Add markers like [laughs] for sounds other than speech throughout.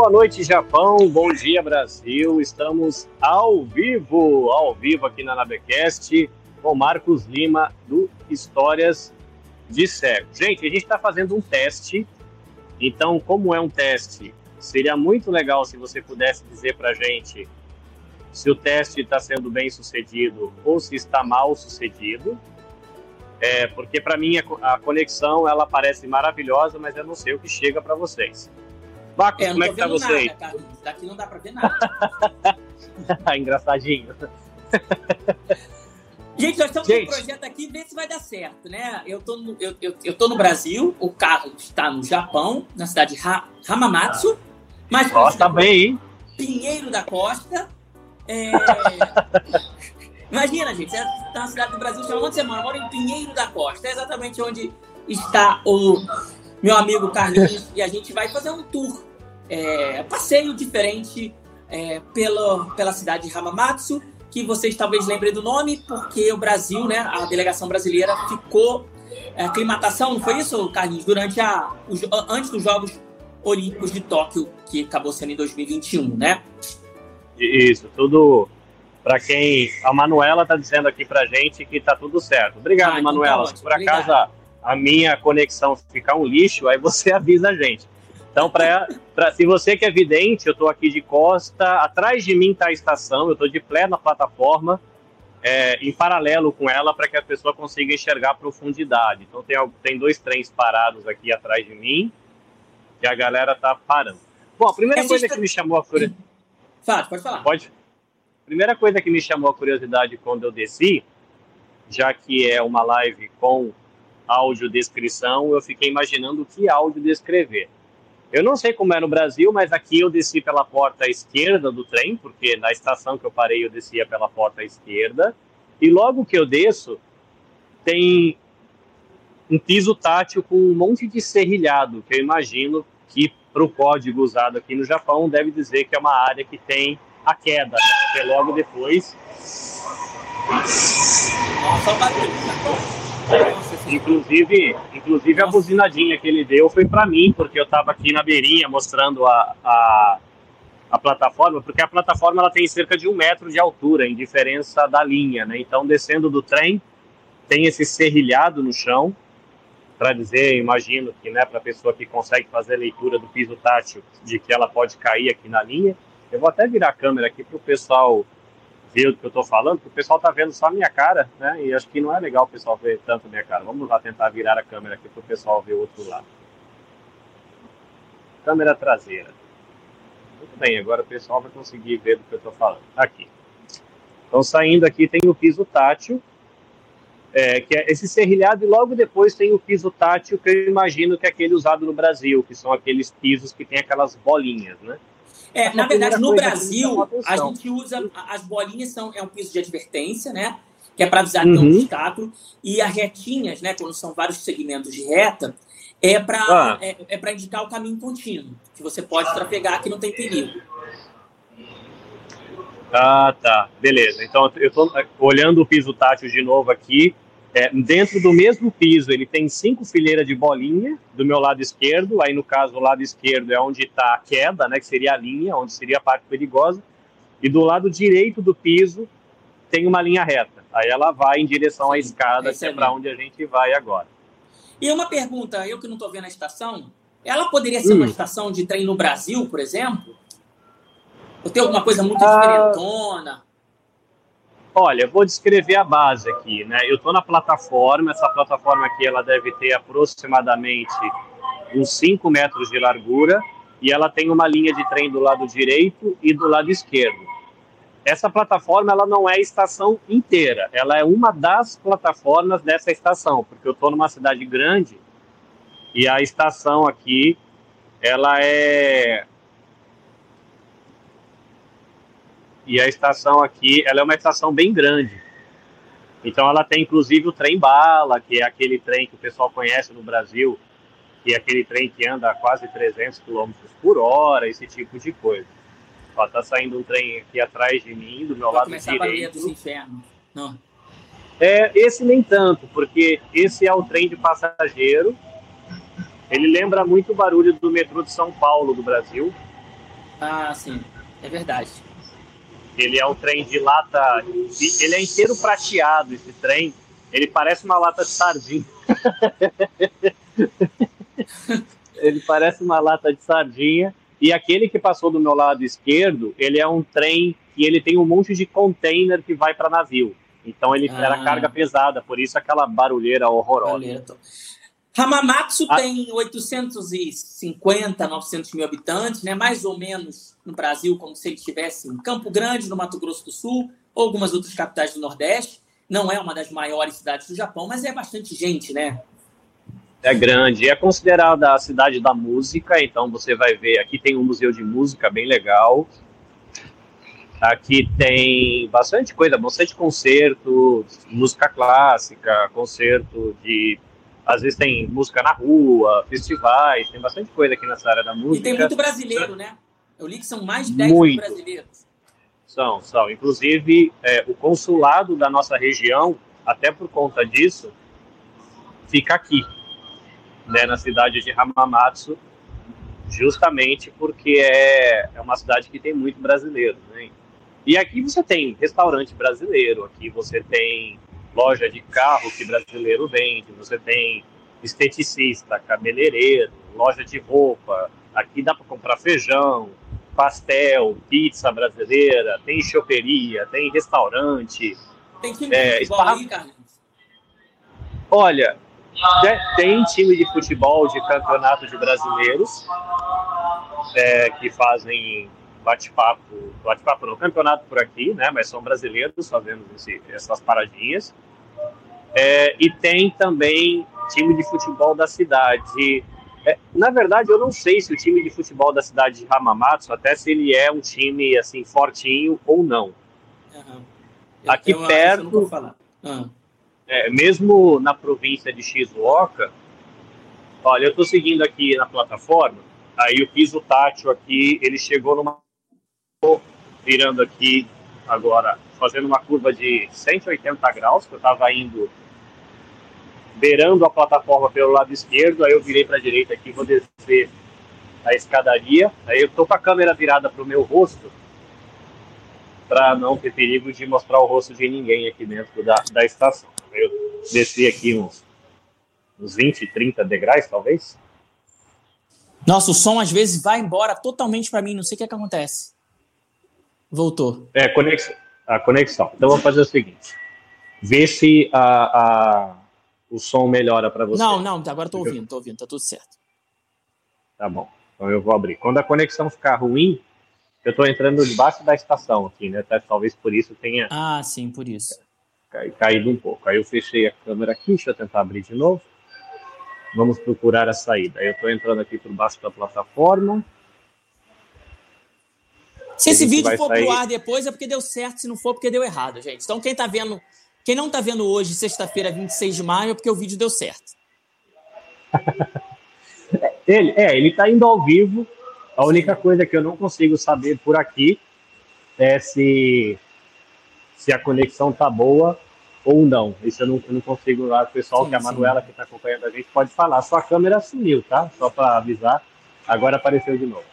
Boa noite, Japão. Bom dia, Brasil. Estamos ao vivo, ao vivo aqui na Nabecast, com Marcos Lima, do Histórias de Cego. Gente, a gente está fazendo um teste. Então, como é um teste, seria muito legal se você pudesse dizer para gente se o teste está sendo bem sucedido ou se está mal sucedido. É, porque para mim a conexão ela parece maravilhosa, mas eu não sei o que chega para vocês. Baco, é, como é que tá vocês? Nada, Daqui não dá pra ver nada. [laughs] Engraçadinho. Gente, nós estamos Gente. um projeto aqui, ver se vai dar certo, né? Eu tô, no, eu, eu, eu tô no Brasil, o carro está no Japão, na cidade de ha Hamamatsu. Mas Nossa, bem, hein? Pinheiro da Costa. É... [laughs] Imagina, gente, você está na cidade do Brasil, chama onde você mora? Eu moro em Pinheiro da Costa, é exatamente onde está o meu amigo Carlinhos, e a gente vai fazer um tour é, passeio diferente é, pela, pela cidade de Hamamatsu, que vocês talvez lembrem do nome, porque o Brasil, né, a delegação brasileira ficou é, aclimatação, não foi isso, Carlinhos? Durante a, os, antes dos Jogos Olímpicos de Tóquio, que acabou sendo em 2021, né? Isso, tudo para quem. A Manuela está dizendo aqui para gente que está tudo certo. Obrigado, ah, então Manuela. Tá Se por acaso a, a minha conexão ficar um lixo, aí você [laughs] avisa a gente. Então, pra, pra, se você que é vidente, eu estou aqui de costa, atrás de mim está a estação, eu estou de plena plataforma, é, em paralelo com ela, para que a pessoa consiga enxergar a profundidade. Então, tem, tem dois trens parados aqui atrás de mim, que a galera tá parando. Bom, a primeira coisa que me chamou a curiosidade. Fala, pode falar. Pode. A primeira coisa que me chamou a curiosidade quando eu desci, já que é uma live com audiodescrição, eu fiquei imaginando que áudio descrever. Eu não sei como é no Brasil, mas aqui eu desci pela porta esquerda do trem, porque na estação que eu parei eu descia pela porta esquerda. E logo que eu desço, tem um piso tátil com um monte de serrilhado, que eu imagino que para o código usado aqui no Japão deve dizer que é uma área que tem a queda, né? porque logo depois. Nossa, Inclusive, inclusive a buzinadinha que ele deu foi para mim, porque eu estava aqui na beirinha mostrando a, a, a, plataforma, porque a plataforma ela tem cerca de um metro de altura, em diferença da linha, né? Então, descendo do trem, tem esse serrilhado no chão, para dizer, imagino que, né, para a pessoa que consegue fazer a leitura do piso tátil, de que ela pode cair aqui na linha. Eu vou até virar a câmera aqui para o pessoal ver o que eu estou falando, porque o pessoal está vendo só a minha cara, né? E acho que não é legal o pessoal ver tanto a minha cara. Vamos lá tentar virar a câmera aqui para o pessoal ver o outro lado. Câmera traseira. Muito bem, agora o pessoal vai conseguir ver do que eu estou falando. Aqui. Então, saindo aqui tem o piso tátil, é, que é esse serrilhado, e logo depois tem o piso tátil, que eu imagino que é aquele usado no Brasil, que são aqueles pisos que tem aquelas bolinhas, né? É, na verdade, no Brasil, a gente usa as bolinhas são é um piso de advertência, né? Que é para avisar que uhum. tem um obstáculo. E as retinhas, né? Quando são vários segmentos de reta, é para ah. é, é para indicar o caminho contínuo, que você pode trafegar que não tem perigo. Ah, tá. Beleza. Então, eu estou olhando o piso tátil de novo aqui. É, dentro do mesmo piso, ele tem cinco fileiras de bolinha do meu lado esquerdo. Aí, no caso, o lado esquerdo é onde está a queda, né, que seria a linha, onde seria a parte perigosa. E do lado direito do piso tem uma linha reta. Aí ela vai em direção à escada, que é para onde a gente vai agora. E uma pergunta, eu que não estou vendo a estação, ela poderia ser hum. uma estação de trem no Brasil, por exemplo? Ou tem alguma coisa muito ah, diferentona? Olha, vou descrever a base aqui, né? Eu estou na plataforma, essa plataforma aqui ela deve ter aproximadamente uns 5 metros de largura e ela tem uma linha de trem do lado direito e do lado esquerdo. Essa plataforma ela não é estação inteira, ela é uma das plataformas dessa estação, porque eu estou numa cidade grande e a estação aqui ela é E a estação aqui, ela é uma estação bem grande. Então ela tem inclusive o trem bala, que é aquele trem que o pessoal conhece no Brasil, que é aquele trem que anda a quase 300 km por hora, esse tipo de coisa. Ó, tá saindo um trem aqui atrás de mim, do meu Vai lado direito. Dos infernos. Não. É, esse nem tanto, porque esse é o trem de passageiro. Ele lembra muito o barulho do metrô de São Paulo, do Brasil. Ah, sim, é verdade. Ele é um trem de lata. Ele é inteiro prateado, esse trem. Ele parece uma lata de sardinha. [laughs] ele parece uma lata de sardinha. E aquele que passou do meu lado esquerdo, ele é um trem que ele tem um monte de container que vai para navio. Então ele ah. era carga pesada, por isso aquela barulheira horrorosa. Barulheira. Hamamatsu ah. tem 850, 900 mil habitantes, né? mais ou menos no Brasil, como se ele estivesse em Campo Grande, no Mato Grosso do Sul, ou algumas outras capitais do Nordeste. Não é uma das maiores cidades do Japão, mas é bastante gente, né? É grande, é considerada a cidade da música, então você vai ver, aqui tem um museu de música bem legal, aqui tem bastante coisa, bastante concerto, música clássica, concerto de, às vezes tem música na rua, festivais, tem bastante coisa aqui nessa área da música. E tem muito brasileiro, né? Eu li que são mais de 10 muito. brasileiros. São, são. Inclusive, é, o consulado da nossa região, até por conta disso, fica aqui, né, na cidade de Hamamatsu, justamente porque é, é uma cidade que tem muito brasileiro. Né? E aqui você tem restaurante brasileiro, aqui você tem loja de carro que brasileiro vende, você tem esteticista, cabeleireiro, loja de roupa, aqui dá para comprar feijão, pastel, pizza brasileira, tem choperia, tem restaurante. Tem time é, de futebol aí, Carlos? Olha, tem time de futebol de campeonato de brasileiros é, que fazem bate-papo, bate-papo no campeonato por aqui, né? Mas são brasileiros fazendo esse, essas paradinhas. É, e tem também time de futebol da cidade. É, na verdade, eu não sei se o time de futebol da cidade de Hamamatsu, até se ele é um time assim fortinho ou não. Uhum. Aqui eu, perto. Uhum é, mesmo na província de Shizuoka, olha, eu estou seguindo aqui na plataforma, aí o piso tátil aqui, ele chegou numa virando aqui agora, fazendo uma curva de 180 graus, que eu estava indo beirando a plataforma pelo lado esquerdo, aí eu virei para a direita aqui, vou descer a escadaria, aí eu estou com a câmera virada para o meu rosto, para não ter perigo de mostrar o rosto de ninguém aqui dentro da, da estação. Eu desci aqui uns, uns 20, 30 degraus, talvez. Nossa, o som às vezes vai embora totalmente para mim, não sei o que, é que acontece. Voltou. É, conexão, a conexão. Então vamos fazer o seguinte: vê se a, a o som melhora para você. Não, não, agora estou ouvindo, estou ouvindo, tá tudo certo. Tá bom. Então eu vou abrir. Quando a conexão ficar ruim, eu estou entrando debaixo da estação aqui, né? Talvez por isso tenha. Ah, sim, por isso caído um pouco. Aí eu fechei a câmera aqui, deixa eu tentar abrir de novo. Vamos procurar a saída. Aí eu estou entrando aqui por baixo da plataforma. Se esse vídeo for sair... pro ar depois é porque deu certo, se não for porque deu errado, gente. Então quem tá vendo, quem não tá vendo hoje, sexta-feira, 26 de maio, é porque o vídeo deu certo. [laughs] ele, é, ele tá indo ao vivo. A única coisa que eu não consigo saber por aqui é se se a conexão tá boa ou não. Isso eu não, eu não consigo lá. O pessoal, sim, que é a Manuela que está acompanhando a gente, pode falar. Sua câmera sumiu, tá? Só para avisar. Agora apareceu de novo.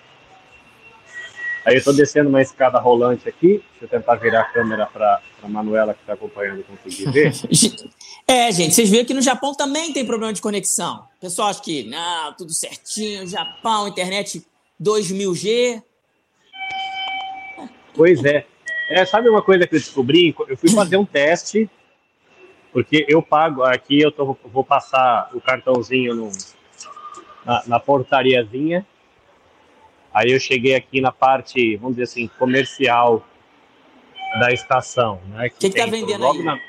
Aí eu estou descendo uma escada rolante aqui. Deixa eu tentar virar a câmera para a Manuela que está acompanhando conseguir ver. [laughs] É, gente, vocês viram que no Japão também tem problema de conexão. O pessoal acha que, não, tudo certinho, Japão, internet 2000G. Pois é. É, sabe uma coisa que eu descobri? Eu fui fazer um [laughs] teste, porque eu pago, aqui eu tô, vou passar o cartãozinho no, na, na portariazinha. Aí eu cheguei aqui na parte, vamos dizer assim, comercial da estação. O né, que, que, que tá vendendo logo aí? Na,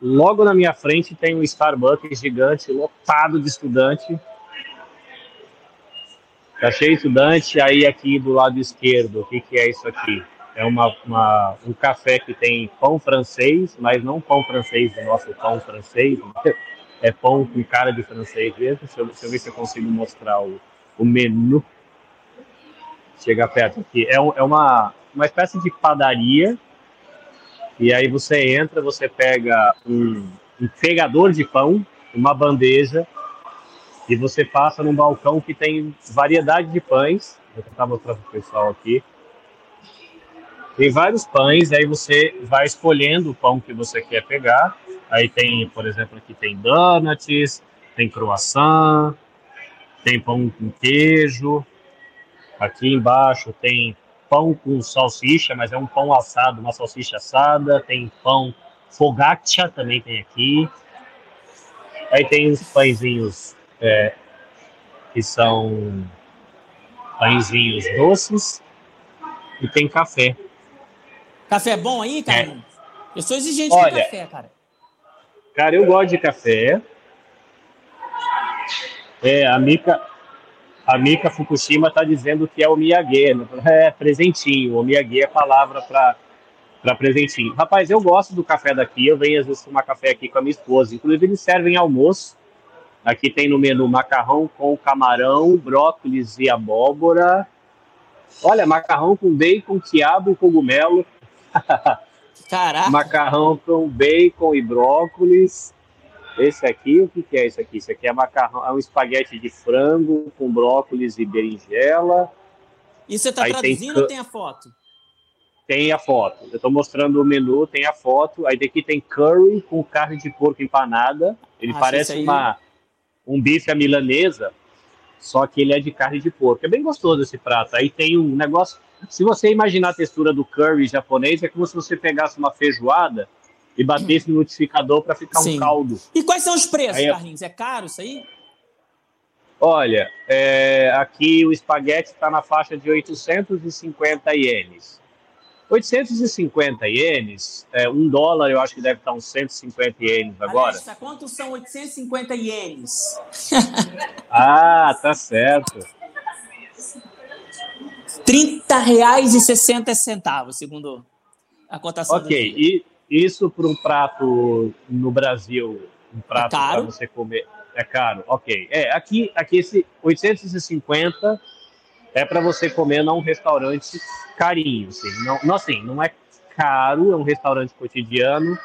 logo na minha frente tem um Starbucks gigante, lotado de estudante. Tá cheio de estudante. Aí aqui do lado esquerdo, o que, que é isso aqui? é uma, uma, um café que tem pão francês, mas não pão francês, o nosso pão francês, [laughs] é pão com cara de francês mesmo. Deixa eu, deixa eu ver se eu consigo mostrar o, o menu. Chega perto aqui. É, é uma, uma espécie de padaria. E aí você entra, você pega um, um pegador de pão, uma bandeja, e você passa num balcão que tem variedade de pães. Vou tentar mostrar para o pessoal aqui. Tem vários pães, aí você vai escolhendo o pão que você quer pegar. Aí tem, por exemplo, aqui tem donuts, tem croissant, tem pão com queijo. Aqui embaixo tem pão com salsicha, mas é um pão assado, uma salsicha assada. Tem pão focaccia também tem aqui. Aí tem os pãezinhos é, que são pãezinhos doces e tem café. Café é bom aí, cara? É. Eu sou exigente Olha, com café, cara. Cara, eu gosto de café. É, a Mika, a Mika Fukushima está dizendo que é o miyagi, né? é presentinho. O miyagi é palavra para para presentinho. Rapaz, eu gosto do café daqui. Eu venho às vezes tomar café aqui com a minha esposa. Inclusive eles servem almoço. Aqui tem no menu macarrão com camarão, brócolis e abóbora. Olha, macarrão com bacon, quiabo e cogumelo. [laughs] Caraca. Macarrão com bacon e brócolis. Esse aqui, o que, que é isso aqui? Isso aqui é macarrão, é um espaguete de frango com brócolis e berinjela. E você está traduzindo tem... ou tem a foto? Tem a foto. Eu estou mostrando o menu, tem a foto. Aí daqui tem curry com carne de porco empanada. Ele ah, parece aí... uma, um bife à milanesa, só que ele é de carne de porco. É bem gostoso esse prato. Aí tem um negócio se você imaginar a textura do curry japonês, é como se você pegasse uma feijoada e batesse no notificador para ficar Sim. um caldo. E quais são os preços, aí, é- Carlinhos? É caro isso aí? Olha, é, aqui o espaguete está na faixa de 850 ienes. 850 ienes, é, um dólar eu acho que deve estar uns 150 ienes agora. Alexa, quantos são 850 ienes? [laughs] ah, tá certo. 30 reais e 60 centavos, segundo a cotação. Ok, e isso para um prato no Brasil, um prato é para você comer, é caro. Ok, é aqui, aqui esse 850 é para você comer num restaurante carinho, assim. Não, não assim, não é caro, é um restaurante cotidiano,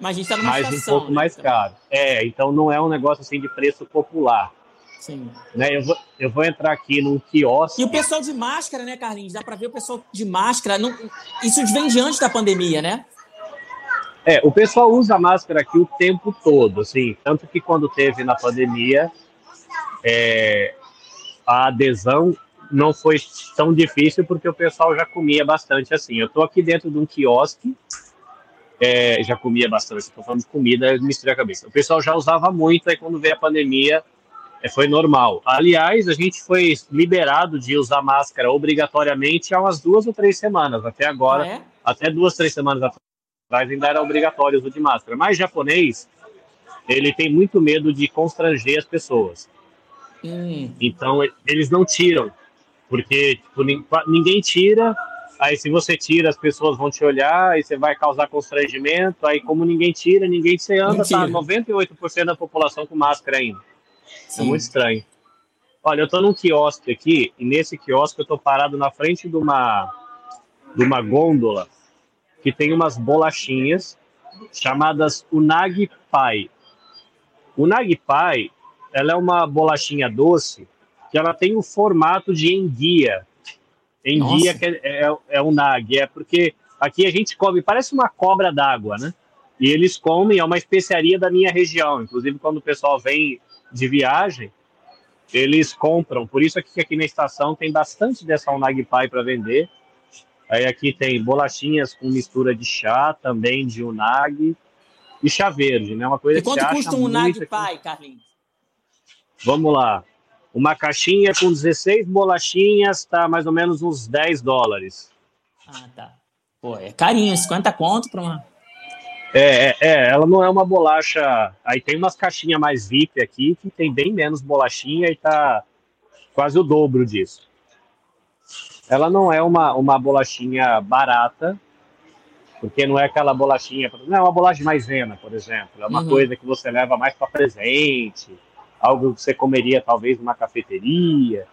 mas a gente tá numa mas estação, um pouco né, mais então. caro. É, então não é um negócio assim de preço popular. Sim. Né, eu, vou, eu vou entrar aqui num quiosque. E o pessoal de máscara, né, Carlinhos? Dá para ver o pessoal de máscara. Não, isso vem de antes da pandemia, né? É, o pessoal usa máscara aqui o tempo todo, assim. Tanto que quando teve na pandemia, é, a adesão não foi tão difícil porque o pessoal já comia bastante assim. Eu estou aqui dentro de um quiosque, é, já comia bastante, estou falando de comida, misturei a cabeça. O pessoal já usava muito, aí quando veio a pandemia, é, foi normal. Aliás, a gente foi liberado de usar máscara obrigatoriamente há umas duas ou três semanas. Até agora, ah, é? até duas, três semanas atrás, ainda era obrigatório o uso de máscara. Mas japonês, ele tem muito medo de constranger as pessoas. Hum. Então, eles não tiram. Porque tipo, ninguém tira, aí se você tira, as pessoas vão te olhar, aí você vai causar constrangimento, aí como ninguém tira, ninguém você anda, tá 98% da população com máscara ainda. Sim. É muito estranho. Olha, eu estou num quiosque aqui, e nesse quiosque eu estou parado na frente de uma, de uma gôndola que tem umas bolachinhas chamadas Unagi Pai. Unagi Pai, ela é uma bolachinha doce que ela tem o formato de enguia. Enguia que é, é, é unagi, é porque aqui a gente come, parece uma cobra d'água, né? E eles comem, é uma especiaria da minha região. Inclusive, quando o pessoal vem de viagem, eles compram. Por isso aqui, aqui na estação tem bastante dessa Unagi Pai para vender. Aí aqui tem bolachinhas com mistura de chá, também de unagi e chá verde, né? Uma coisa e quanto custa um unagi pai, Carlinhos? Vamos lá. Uma caixinha com 16 bolachinhas tá mais ou menos uns 10 dólares. Ah, tá. Pô, é carinho, 50 conto para uma é, é, é, ela não é uma bolacha. Aí tem umas caixinhas mais VIP aqui que tem bem menos bolachinha e tá quase o dobro disso. Ela não é uma, uma bolachinha barata, porque não é aquela bolachinha. Não é uma bolacha maisena, por exemplo. É uma uhum. coisa que você leva mais para presente, algo que você comeria talvez numa cafeteria.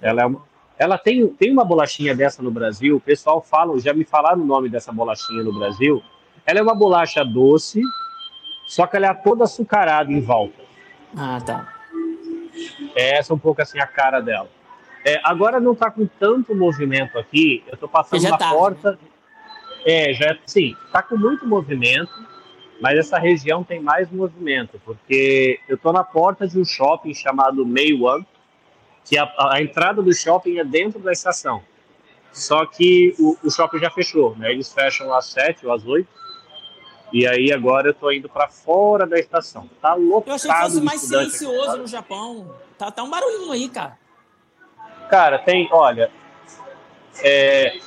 Ela, é uma, ela tem, tem uma bolachinha dessa no Brasil. O pessoal fala, já me falaram o nome dessa bolachinha no Brasil ela é uma bolacha doce, só que ela é toda açucarada em volta. Ah, tá. É essa um pouco assim a cara dela. É, agora não está com tanto movimento aqui. Eu estou passando na tá, porta. Né? É, já sim, está com muito movimento, mas essa região tem mais movimento, porque eu estou na porta de um shopping chamado May One, que a, a, entrada do shopping é dentro da estação. Só que o, o shopping já fechou, né? Eles fecham às sete ou às oito. E aí agora eu tô indo para fora da estação. Tá lotado. Eu achei que fosse mais silencioso no Japão. Tá, tá um barulhinho aí, cara. Cara, tem, olha. É...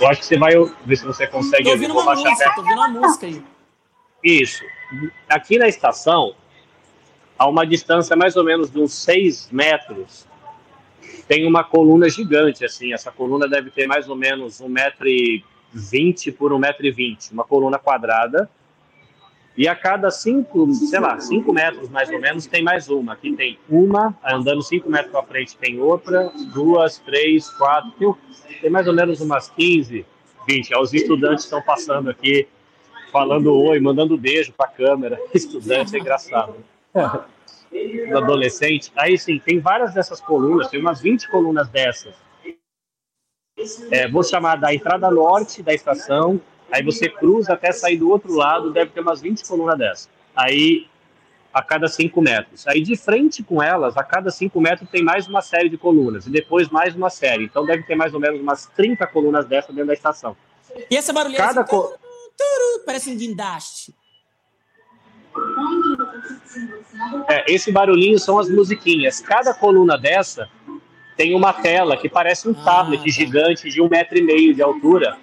Eu acho que você vai ver se você consegue. Tô ouvindo uma música, tô ouvindo uma música aí. Isso. Aqui na estação, a uma distância mais ou menos de uns 6 metros, tem uma coluna gigante, assim. Essa coluna deve ter mais ou menos 1,20m por 1,20m, uma coluna quadrada. E a cada 5, sei lá, 5 metros mais ou menos, tem mais uma. Aqui tem uma, andando 5 metros para frente tem outra, duas, três, quatro, tem, tem mais ou menos umas 15, 20. Os estudantes estão passando aqui, falando oi, mandando beijo para a câmera. [laughs] Estudante é engraçado do adolescente. Aí sim, tem várias dessas colunas, tem umas 20 colunas dessas. É, vou chamar da entrada norte da estação, aí você cruza até sair do outro lado, deve ter umas 20 colunas dessas. Aí a cada 5 metros. Aí de frente com elas, a cada 5 metros tem mais uma série de colunas, e depois mais uma série. Então deve ter mais ou menos umas 30 colunas dessas dentro da estação. E essa barulheira cada assim, co... parece um guindaste. É, esse barulhinho são as musiquinhas. Cada coluna dessa tem uma tela que parece um ah, tablet tá. gigante de um metro e meio de altura,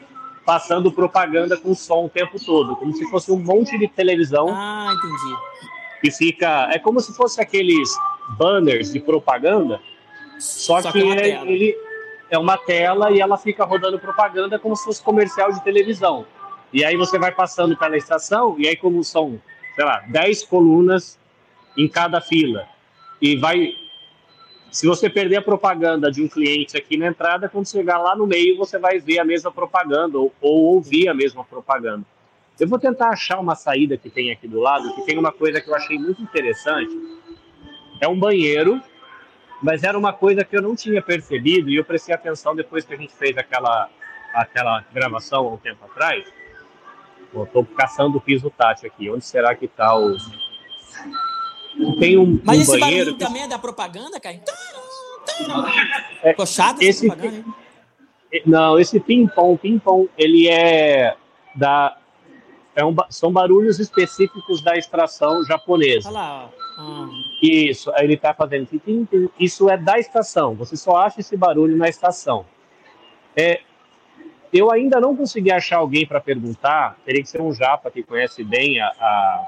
passando propaganda com som o tempo todo, como se fosse um monte de televisão. Ah, entendi. Que fica. É como se fosse aqueles banners de propaganda, só, só que, que é ele é uma tela e ela fica rodando propaganda como se fosse comercial de televisão. E aí você vai passando pela estação, e aí, como são sei lá, 10 colunas em cada fila. E vai. Se você perder a propaganda de um cliente aqui na entrada, quando chegar lá no meio, você vai ver a mesma propaganda ou, ou ouvir a mesma propaganda. Eu vou tentar achar uma saída que tem aqui do lado, que tem uma coisa que eu achei muito interessante. É um banheiro, mas era uma coisa que eu não tinha percebido e eu prestei atenção depois que a gente fez aquela, aquela gravação há um tempo atrás Estou caçando o piso tátil aqui. Onde será que está o. Tem um, Mas um esse banheiro barulho que... também é da propaganda, cara? É, Ficou chato esse propaganda, Não, esse ping-pong, ping-pong, ele é da. É um, são barulhos específicos da extração japonesa. Olha lá, ó. Ah. Isso, ele está fazendo. Isso é da estação. Você só acha esse barulho na estação. É, eu ainda não consegui achar alguém para perguntar, teria que ser um japa que conhece bem a, a,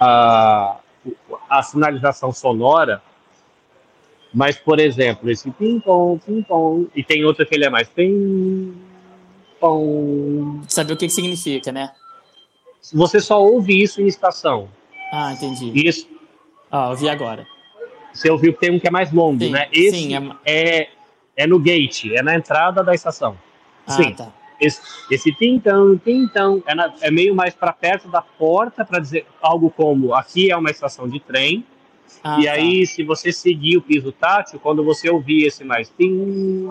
a, a sinalização sonora, mas, por exemplo, esse ping-pong, ping-pong, e tem outro que ele é mais ping-pong. Saber o que, que significa, né? Você só ouve isso em estação. Ah, entendi. Isso. Ah, ouvi agora. Você ouviu que tem um que é mais longo, sim, né? Esse sim, é... é é no gate, é na entrada da estação. Ah, Sim. Tá. Esse, esse tintão, tintão, é, na, é meio mais para perto da porta para dizer algo como aqui é uma estação de trem. Ah, e tá. aí, se você seguir o piso tátil, quando você ouvir esse mais tim,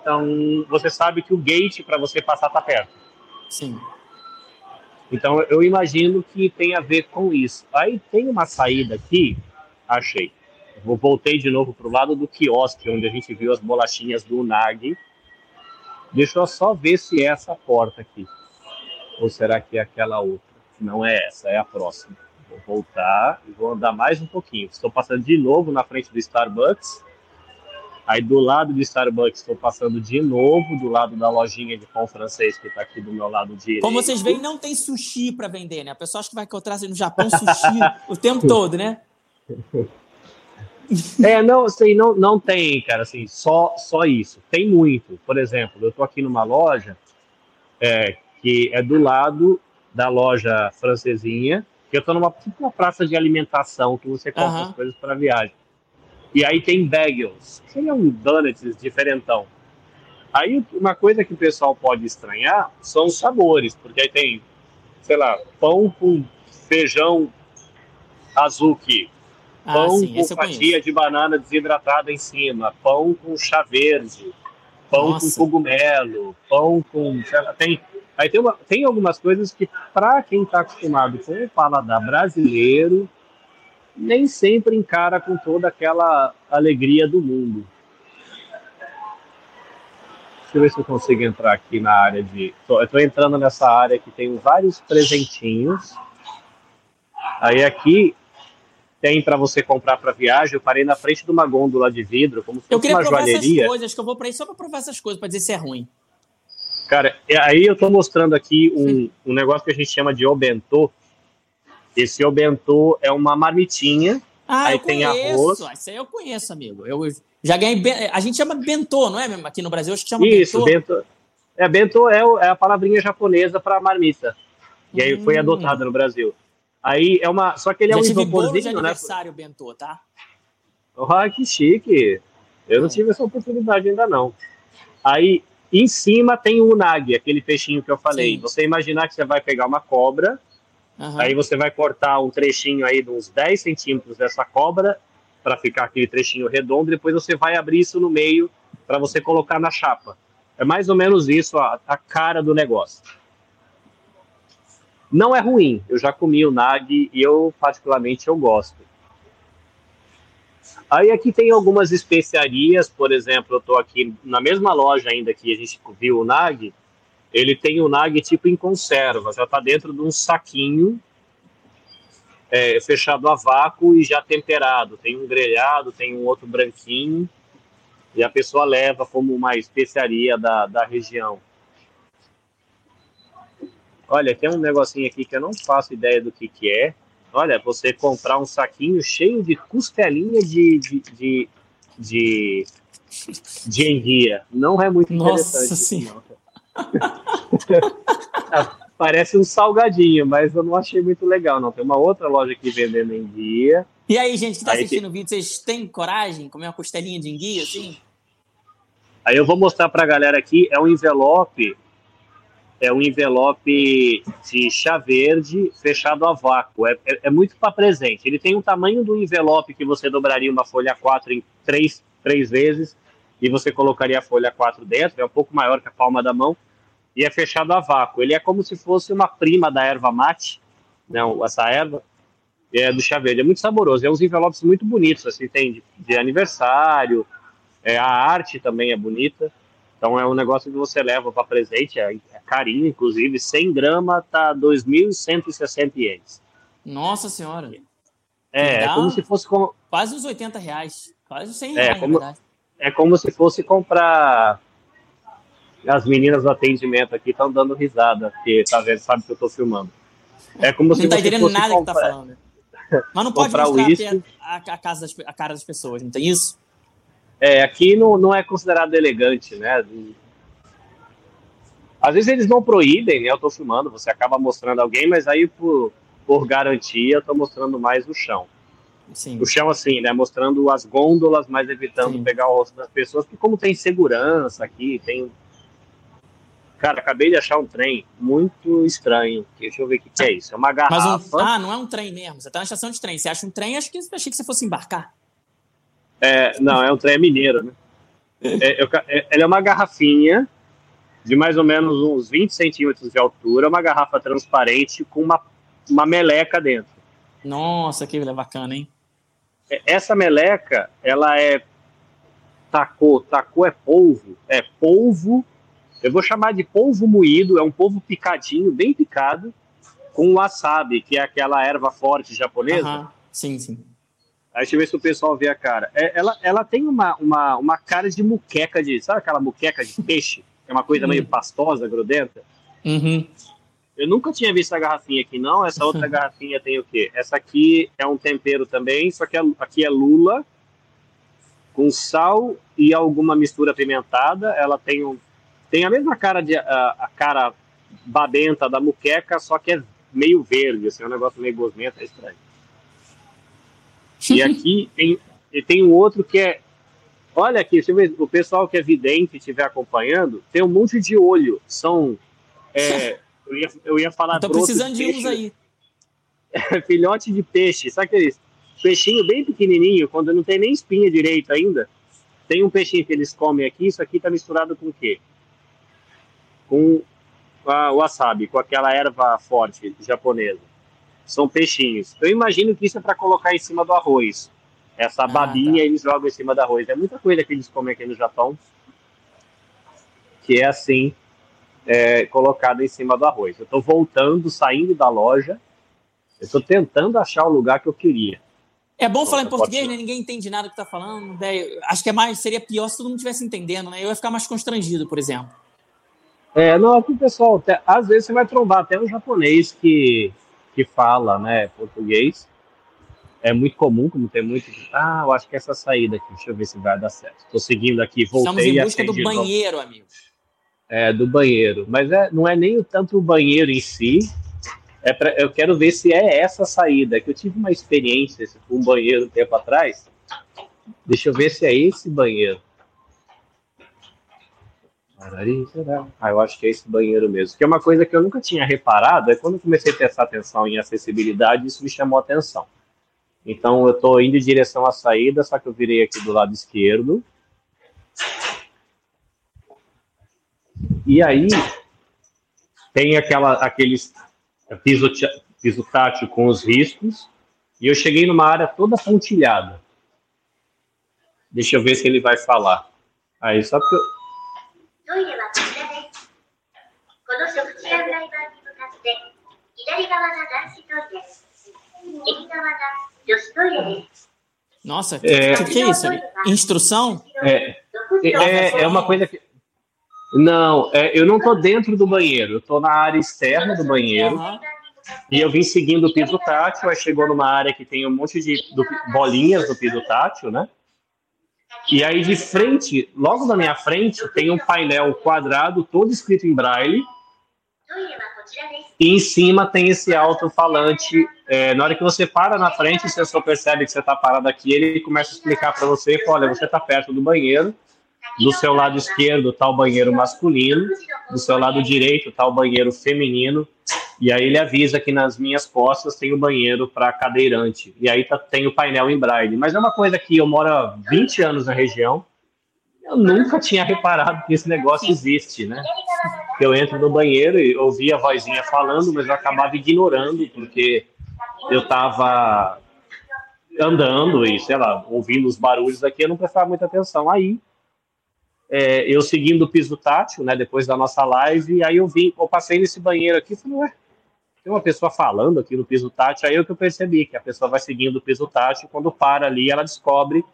então você sabe que o gate para você passar tá perto. Sim. Então eu imagino que tem a ver com isso. Aí tem uma saída aqui, achei. Eu voltei de novo para o lado do quiosque, onde a gente viu as bolachinhas do Nag. Deixa eu só ver se é essa porta aqui. Ou será que é aquela outra? Não é essa, é a próxima. Vou voltar e vou andar mais um pouquinho. Estou passando de novo na frente do Starbucks. Aí do lado do Starbucks estou passando de novo do lado da lojinha de pão francês que está aqui do meu lado direito. Como vocês veem, não tem sushi para vender, né? A pessoa acha que vai encontrar no Japão sushi [laughs] o tempo todo, né? [laughs] É, não, assim, não, não tem, cara, assim, só, só isso. Tem muito. Por exemplo, eu tô aqui numa loja é, que é do lado da loja francesinha, que eu tô numa tipo uma praça de alimentação que você compra uhum. as coisas para viagem. E aí tem bagels, seria um donuts diferentão. Aí uma coisa que o pessoal pode estranhar são os sabores, porque aí tem, sei lá, pão com feijão Azuki. Ah, pão sim, com fatia de banana desidratada em cima, pão com chá verde, pão Nossa. com cogumelo, pão com. Tem, aí tem, uma, tem algumas coisas que, para quem está acostumado com o paladar brasileiro, nem sempre encara com toda aquela alegria do mundo. Deixa eu ver se eu consigo entrar aqui na área de. Tô, eu estou entrando nessa área que tem vários presentinhos. Aí aqui tem para você comprar para viagem. Eu parei na frente de uma gôndola de vidro, como se fosse eu queria uma provar joalheria. essas coisas, que eu vou para aí só para provar essas coisas, para dizer se é ruim. Cara, aí eu estou mostrando aqui um, um negócio que a gente chama de obentô. Esse obentô é uma marmitinha. Ah, aí eu tem conheço. arroz. Isso aí eu conheço, amigo. Eu já ganhei. A gente chama bentô, não é mesmo? Aqui no Brasil, acho que chama Isso, bentô. bentô. É, bentô é, é a palavrinha japonesa para marmita. E aí foi Hum. adotada no Brasil. Aí é uma. Só que ele é já um bolo de isoporzinho, né? aniversário bentô, tá? Ah, que chique. Eu não É. tive essa oportunidade ainda não. Aí em cima tem o unagi, aquele peixinho que eu falei. Sim. Você imaginar que você vai pegar uma cobra, Aham. aí você vai cortar um trechinho aí de uns 10 centímetros dessa cobra para ficar aquele trechinho redondo, depois você vai abrir isso no meio para você colocar na chapa. É mais ou menos isso a, a cara do negócio. Não é ruim. Eu já comi o nagi e eu particularmente eu gosto. Aí aqui tem algumas especiarias, por exemplo, eu estou aqui na mesma loja ainda que a gente viu o nagi. Ele tem o nagi tipo em conserva, já está dentro de um saquinho é, fechado a vácuo e já temperado. Tem um grelhado, tem um outro branquinho e a pessoa leva como uma especiaria da, da região. Olha, tem um negocinho aqui que eu não faço ideia do que, que é. Olha, você comprar um saquinho cheio de costelinha de, de, de, de, de enguia. Não é muito Nossa interessante. Senhora. [laughs] Ah, Parece um salgadinho, mas eu não achei muito legal, não. Tem uma outra loja aqui vendendo enguia. E aí, gente que tá Aí assistindo o vídeo, vocês têm coragem de comer uma costelinha de enguia, assim? Aí eu vou mostrar pra galera aqui, é um envelope, é um envelope de chá verde fechado a vácuo. É, é, é muito para presente. Ele tem o tamanho do envelope que você dobraria uma folha 4 em três, três vezes e você colocaria a folha 4 dentro, é um pouco maior que a palma da mão, e é fechado a vácuo. Ele é como se fosse uma prima da erva mate, não, essa erva, é do chá verde. É muito saboroso. É uns envelopes muito bonitos, assim, tem de, de aniversário, é, a arte também é bonita. Então é um negócio que você leva para presente, é, é carinho, inclusive, 100 gramas tá 2.160 ienes. Nossa senhora. É, é como um- se fosse com, Quase uns 80 reais. Quase uns 100 É, reais, como- na verdade. é como se fosse comprar. As meninas do atendimento aqui estão dando risada, porque tá vendo, sabe que eu tô filmando. É como se Não tá entendendo nada que tá comprar- falando. Mas não [laughs] pode comprar mostrar a, a casa das, a cara das pessoas, não tem isso? É, aqui não, não é considerado elegante, né? Às vezes eles não proíbem, né? Eu tô filmando, você acaba mostrando alguém, mas aí por, por garantia eu tô mostrando mais o chão. Sim. O chão assim, né? Mostrando as gôndolas, mas evitando Sim. pegar o rosto das pessoas, porque como tem segurança aqui, tem... Cara, acabei de achar um trem muito estranho. Deixa eu ver o que, que é isso. É uma garrafa. um, ah, não é um trem mesmo. Você tá na estação de trem. Você acha um trem, acho que achei que você fosse embarcar. É, não, é um trem mineiro, né? É, eu é- ela é uma garrafinha de mais ou menos uns 20 centímetros de altura, uma garrafa transparente com uma, uma meleca dentro. Nossa, que bacana, hein? É, Essa meleca, ela é tacô, tacô é polvo, é polvo, eu vou chamar de polvo moído, é um polvo picadinho, bem picado, com wasabi, que é aquela erva forte japonesa. Aham. Sim, sim. Aí deixa eu ver se o pessoal vê a cara. É, ela, ela tem uma, uma, uma cara de muqueca de. Sabe aquela muqueca de peixe? É uma coisa meio pastosa, grudenta. Uhum. Eu nunca tinha visto a garrafinha aqui, não. Essa outra [laughs] garrafinha tem o quê? Essa aqui é um tempero também, só que aqui é lula, com sal e alguma mistura apimentada. Ela tem, um, tem a mesma cara de a, a cara babenta da muqueca, só que é meio verde, assim, é um negócio meio gosmento, é estranho. E aqui tem, e tem um outro que é. Olha aqui, o pessoal que é vidente estiver acompanhando, tem um monte de olho. São. é, eu, ia, eu ia falar brotos precisando de uns aí. [laughs] filhote de peixe. Sabe aqueles peixinho bem pequenininho, quando não tem nem espinha direito ainda? Tem um peixinho que eles comem aqui, isso aqui tá misturado com o quê? Com a wasabi, com aquela erva forte japonesa. São peixinhos. Eu imagino que isso é para colocar em cima do arroz. Essa ah, babinha tá. eles jogam em cima do arroz. É muita coisa que eles comem aqui no Japão que é assim, é, colocada em cima do arroz. Eu estou voltando, saindo da loja, eu estou tentando achar o lugar que eu queria. É bom falar em português, né? Ninguém entende nada que está falando. Né? Acho que é mais, seria pior se todo mundo estivesse entendendo, né? Eu ia ficar mais constrangido, por exemplo. É, não, aqui, pessoal, até, às vezes você vai trombar até um japonês que, que fala, né, português. É muito comum, como tem muito. Ah, eu acho que essa saída aqui, deixa eu ver se vai dar certo. Estou seguindo aqui, voltei. Estamos em busca do banheiro, amigos é, do banheiro. Mas é, não é nem tanto o banheiro em si. É pra, eu quero ver se é essa saída. Que eu tive uma experiência com um banheiro um tempo atrás. Deixa eu ver se é esse banheiro. Ah, eu acho que é esse banheiro mesmo. Que é uma coisa que eu nunca tinha reparado. É quando comecei a prestar atenção em acessibilidade, isso me chamou a atenção. Então eu estou indo em direção à saída, só que eu virei aqui do lado esquerdo. E aí tem aquela, aqueles piso, piso tátil com os riscos, e eu cheguei numa área toda pontilhada. Deixa eu ver se ele vai falar. Aí, só que eu... Nossa, o é, que, que, é isso? Instrução? É, é, é uma coisa que não, é, eu não estou dentro do banheiro, eu estou na área externa do banheiro. Uhum. E eu vim seguindo o piso tátil, aí chegou numa área que tem um monte de do, bolinhas do piso tátil, né? E aí de frente, logo na minha frente, tem um painel quadrado todo escrito em braille. E em cima tem esse alto-falante. É, na hora que você para na frente, o sensor percebe que você está parado aqui, ele começa a explicar para você, olha, você está perto do banheiro, do seu lado esquerdo está o banheiro masculino, do seu lado direito está o banheiro feminino, e aí ele avisa que nas minhas costas tem o banheiro para cadeirante, e aí tá, tem o painel em braille. Mas é uma coisa que eu moro há 20 anos na região, eu nunca tinha reparado que esse negócio existe, né? Eu entro no banheiro e ouvi a vozinha falando, mas eu acabava ignorando, porque eu estava andando e, sei lá, ouvindo os barulhos aqui, eu não prestava muita atenção. Aí é, eu seguindo o piso tátil, né, depois da nossa live, aí eu vi, eu passei nesse banheiro aqui e falei, ué, tem uma pessoa falando aqui no piso tátil, aí é que eu percebi que a pessoa vai seguindo o piso tátil, quando para ali, ela descobre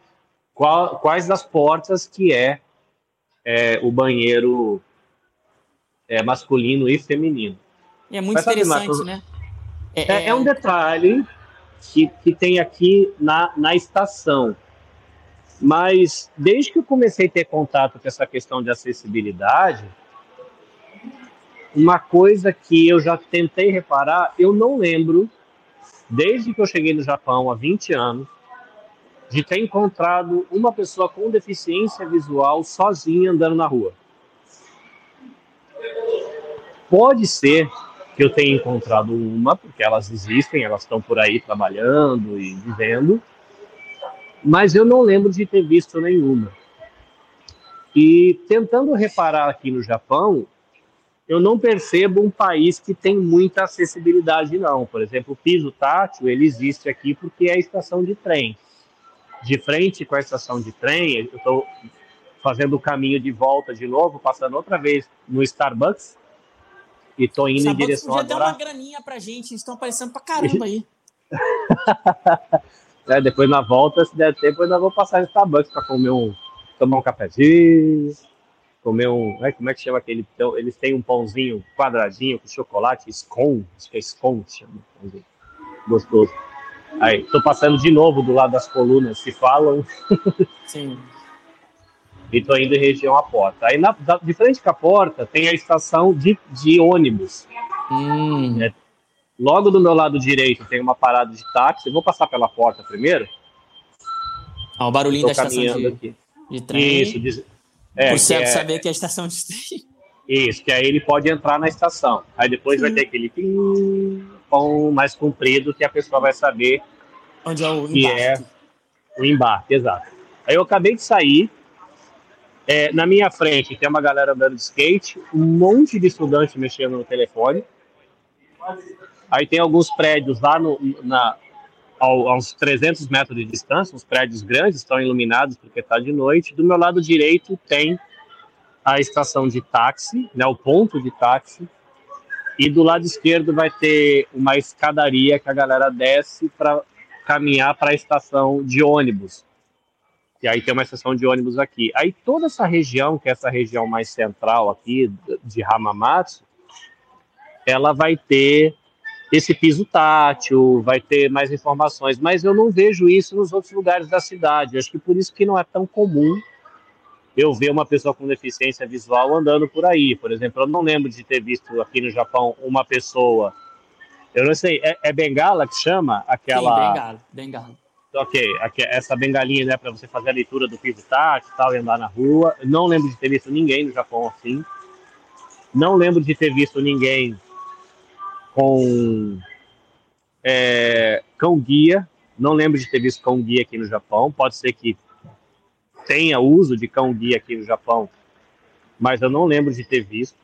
qual, quais das portas que é, é o banheiro é, masculino e feminino. é muito Mas, interessante, sabe, né? É, é, é, um detalhe que, que tem aqui na, na estação. Mas desde que eu comecei a ter contato com essa questão de acessibilidade, uma coisa que eu já tentei reparar, eu não lembro, desde que eu cheguei no Japão há 20 anos, de ter encontrado uma pessoa com deficiência visual sozinha andando na rua. Pode ser que eu tenha encontrado uma, porque elas existem, elas estão por aí trabalhando e vivendo, mas eu não lembro de ter visto nenhuma. E tentando reparar aqui no Japão, eu não percebo um país que tem muita acessibilidade, não. Por exemplo, o piso tátil, ele existe aqui porque é a estação de trem. De frente com a estação de trem, eu estou fazendo o caminho de volta de novo, passando outra vez no Starbucks, e estou indo em direção agora... Já deu uma graninha pra gente, estão aparecendo pra caramba aí. [laughs] É, depois na volta, se der tempo, eu ainda vou passar no Starbucks para comer um. tomar um cafezinho, comer um. É, como é que chama aquele? Então, eles têm um pãozinho quadradinho com chocolate, scone, acho que é scone, chama. Pãozinho. Gostoso. Aí, tô passando de novo do lado das colunas que falam. [laughs] Sim. E tô indo em região à porta. Aí, na, de frente com a porta, tem a estação de, de ônibus. Hum. É, Logo do meu lado direito tem uma parada de táxi. Eu vou passar pela porta primeiro. Ah, o barulhinho da estação de, aqui. de trem. Isso. Diz, é, Por certo é, saber que é a estação de trem. Isso, que aí ele pode entrar na estação. Aí depois Sim. vai ter aquele... Japão mais comprido que a pessoa vai saber onde é o que é o embarque, exato. Aí eu acabei de sair, é, na minha frente tem uma galera andando de skate, um monte de estudante mexendo no telefone. Aí tem alguns prédios lá no, na, ao, a uns 300 metros de distância, uns prédios grandes, estão iluminados porque está de noite. Do meu lado direito tem a estação de táxi, né, o ponto de táxi, e do lado esquerdo vai ter uma escadaria que a galera desce para caminhar para a estação de ônibus. E aí tem uma estação de ônibus aqui. Aí toda essa região, que é essa região mais central aqui de Hamamatsu, ela vai ter esse piso tátil, vai ter mais informações, mas eu não vejo isso nos outros lugares da cidade. Acho que por isso que não é tão comum eu ver uma pessoa com deficiência visual andando por aí. Por exemplo, eu não lembro de ter visto aqui no Japão uma pessoa. Eu não sei, é, é bengala que chama aquela. Sim, bengala, bengala. Ok, aqui, essa bengalinha, né, para você fazer a leitura do piso tátil e tal, e andar na rua. Não lembro de ter visto ninguém no Japão assim. Não lembro de ter visto ninguém com é, cão guia. Não lembro de ter visto cão guia aqui no Japão. Pode ser que tenha uso de cão guia aqui no Japão, mas eu não lembro de ter visto.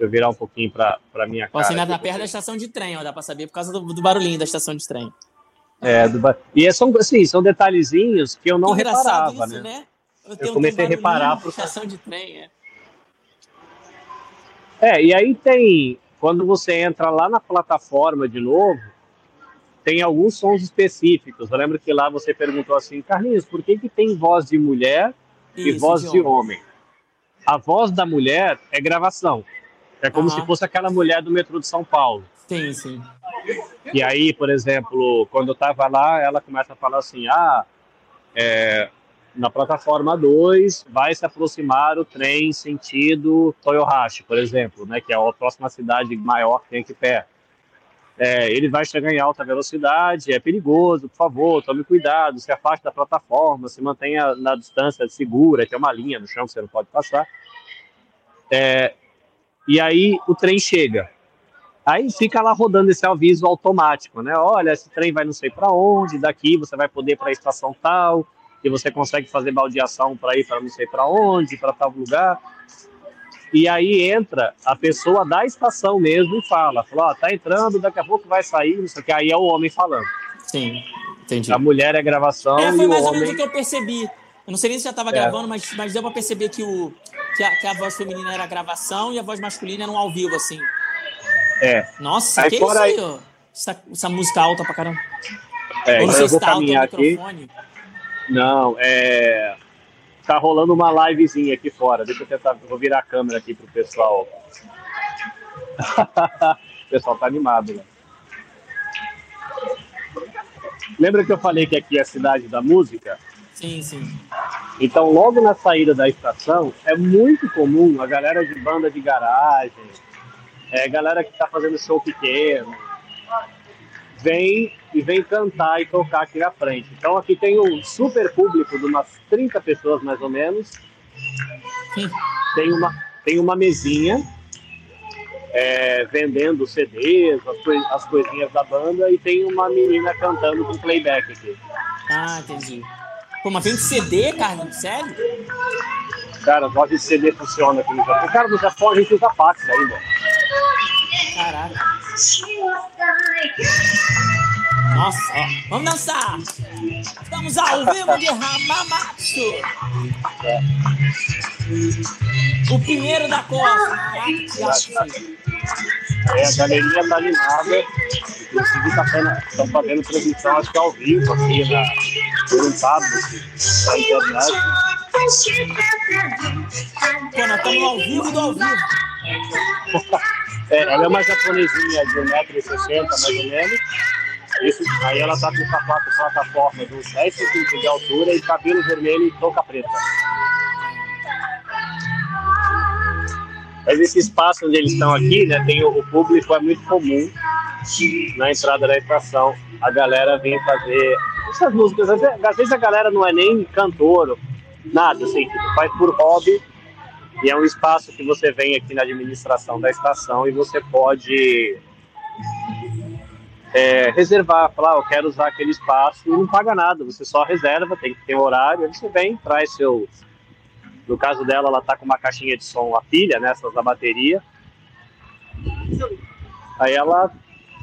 Deixa eu virar um pouquinho para a minha cara. Você ainda tá perto da estação de trem, ó, dá para saber por causa do, do, barulhinho da estação de trem. É, do, e é, são, assim, são detalhezinhos que eu não reparava, isso, né? né? Eu, eu comecei a reparar por estação de trem, é. É, e aí tem quando você entra lá na plataforma de novo, tem alguns sons específicos. Eu lembro que lá você perguntou assim, Carlinhos, por que, que tem voz de mulher Isso, e voz de, de homem? A voz da mulher é gravação. É como uhum. se fosse aquela mulher do metrô de São Paulo. Sim, sim. E aí, por exemplo, quando eu estava lá, ela começa a falar assim: ah, é, na plataforma 2 vai se aproximar o trem sentido Toyohashi, por exemplo, né, que é a próxima cidade maior que tem aqui perto é, ele vai chegar em alta velocidade, é perigoso, por favor, tome cuidado, se afaste da plataforma, se mantenha na distância segura, que é uma linha no chão que você não pode passar. É, e aí o trem chega. Aí fica lá rodando esse aviso automático, né? Olha, esse trem vai não sei para onde, daqui você vai poder para a estação tal, e você consegue fazer baldeação para ir para não sei para onde, para tal lugar. E aí entra a pessoa da estação mesmo e fala, fala, ó, tá entrando, daqui a pouco vai sair, não sei o que, aí é o homem falando. Sim, entendi. A mulher é gravação é, foi mais ou menos o que eu percebi. Eu não sei nem se já estava é. gravando, mas, mas deu pra perceber que, o, que a, que, a, voz feminina era gravação e a voz masculina era um ao vivo, assim. É. Nossa, aí, que isso aí, ó. Essa, essa, música alta pra caramba. É, não então eu vou caminhar aqui. Não, é tá rolando uma livezinha aqui fora. Deixa eu tentar, vou virar a câmera aqui pro pessoal. [laughs] o pessoal tá animado, né? Lembra que eu falei que aqui é a cidade da música? Sim, sim. Então, logo na saída da estação, é muito comum a galera de banda de garagem, é, galera que tá fazendo show pequeno, vem e vem cantar e tocar aqui na frente. Então aqui tem um super público de umas 30 pessoas mais ou menos. Tem uma, tem uma mesinha é, vendendo CDs, as, coi as coisinhas da banda, e tem uma menina cantando com playback aqui. Ah, entendi. Pô, mas vende CD, cara? Sério? Cara, a voz de CD funciona aqui no Japão. Cara, no Japão a gente usa fax ainda. Caraca. Nossa, ó. Vamos dançar! Estamos ao vivo de Hamamatsu! O Pinheiro da Costa! É, a galeria tá animada. Inclusive, tá estão fazendo transmissão, acho que ao vivo aqui na, um tablet da internet. Pô, nós estamos ao vivo do ao vivo. [laughs] é, ela é uma japonesinha de 1,60m mais ou menos. Aí ela tá com sapato plataforma uns 10 centímetros de altura e cabelo vermelho e touca preta. Mas esse espaço onde eles estão aqui, né, tem o, o público é muito comum na entrada da estação. A galera vem fazer essas músicas. Às vezes a galera não é nem cantor, nada, assim, tipo, faz por hobby E é um espaço que você vem aqui na administração da estação e você pode é, reservar, falar, eu quero usar aquele espaço e não paga nada, você só reserva, tem que ter um horário, aí você vem, traz seu. No caso dela, ela tá com uma caixinha de som a pilha, né, da bateria. Aí ela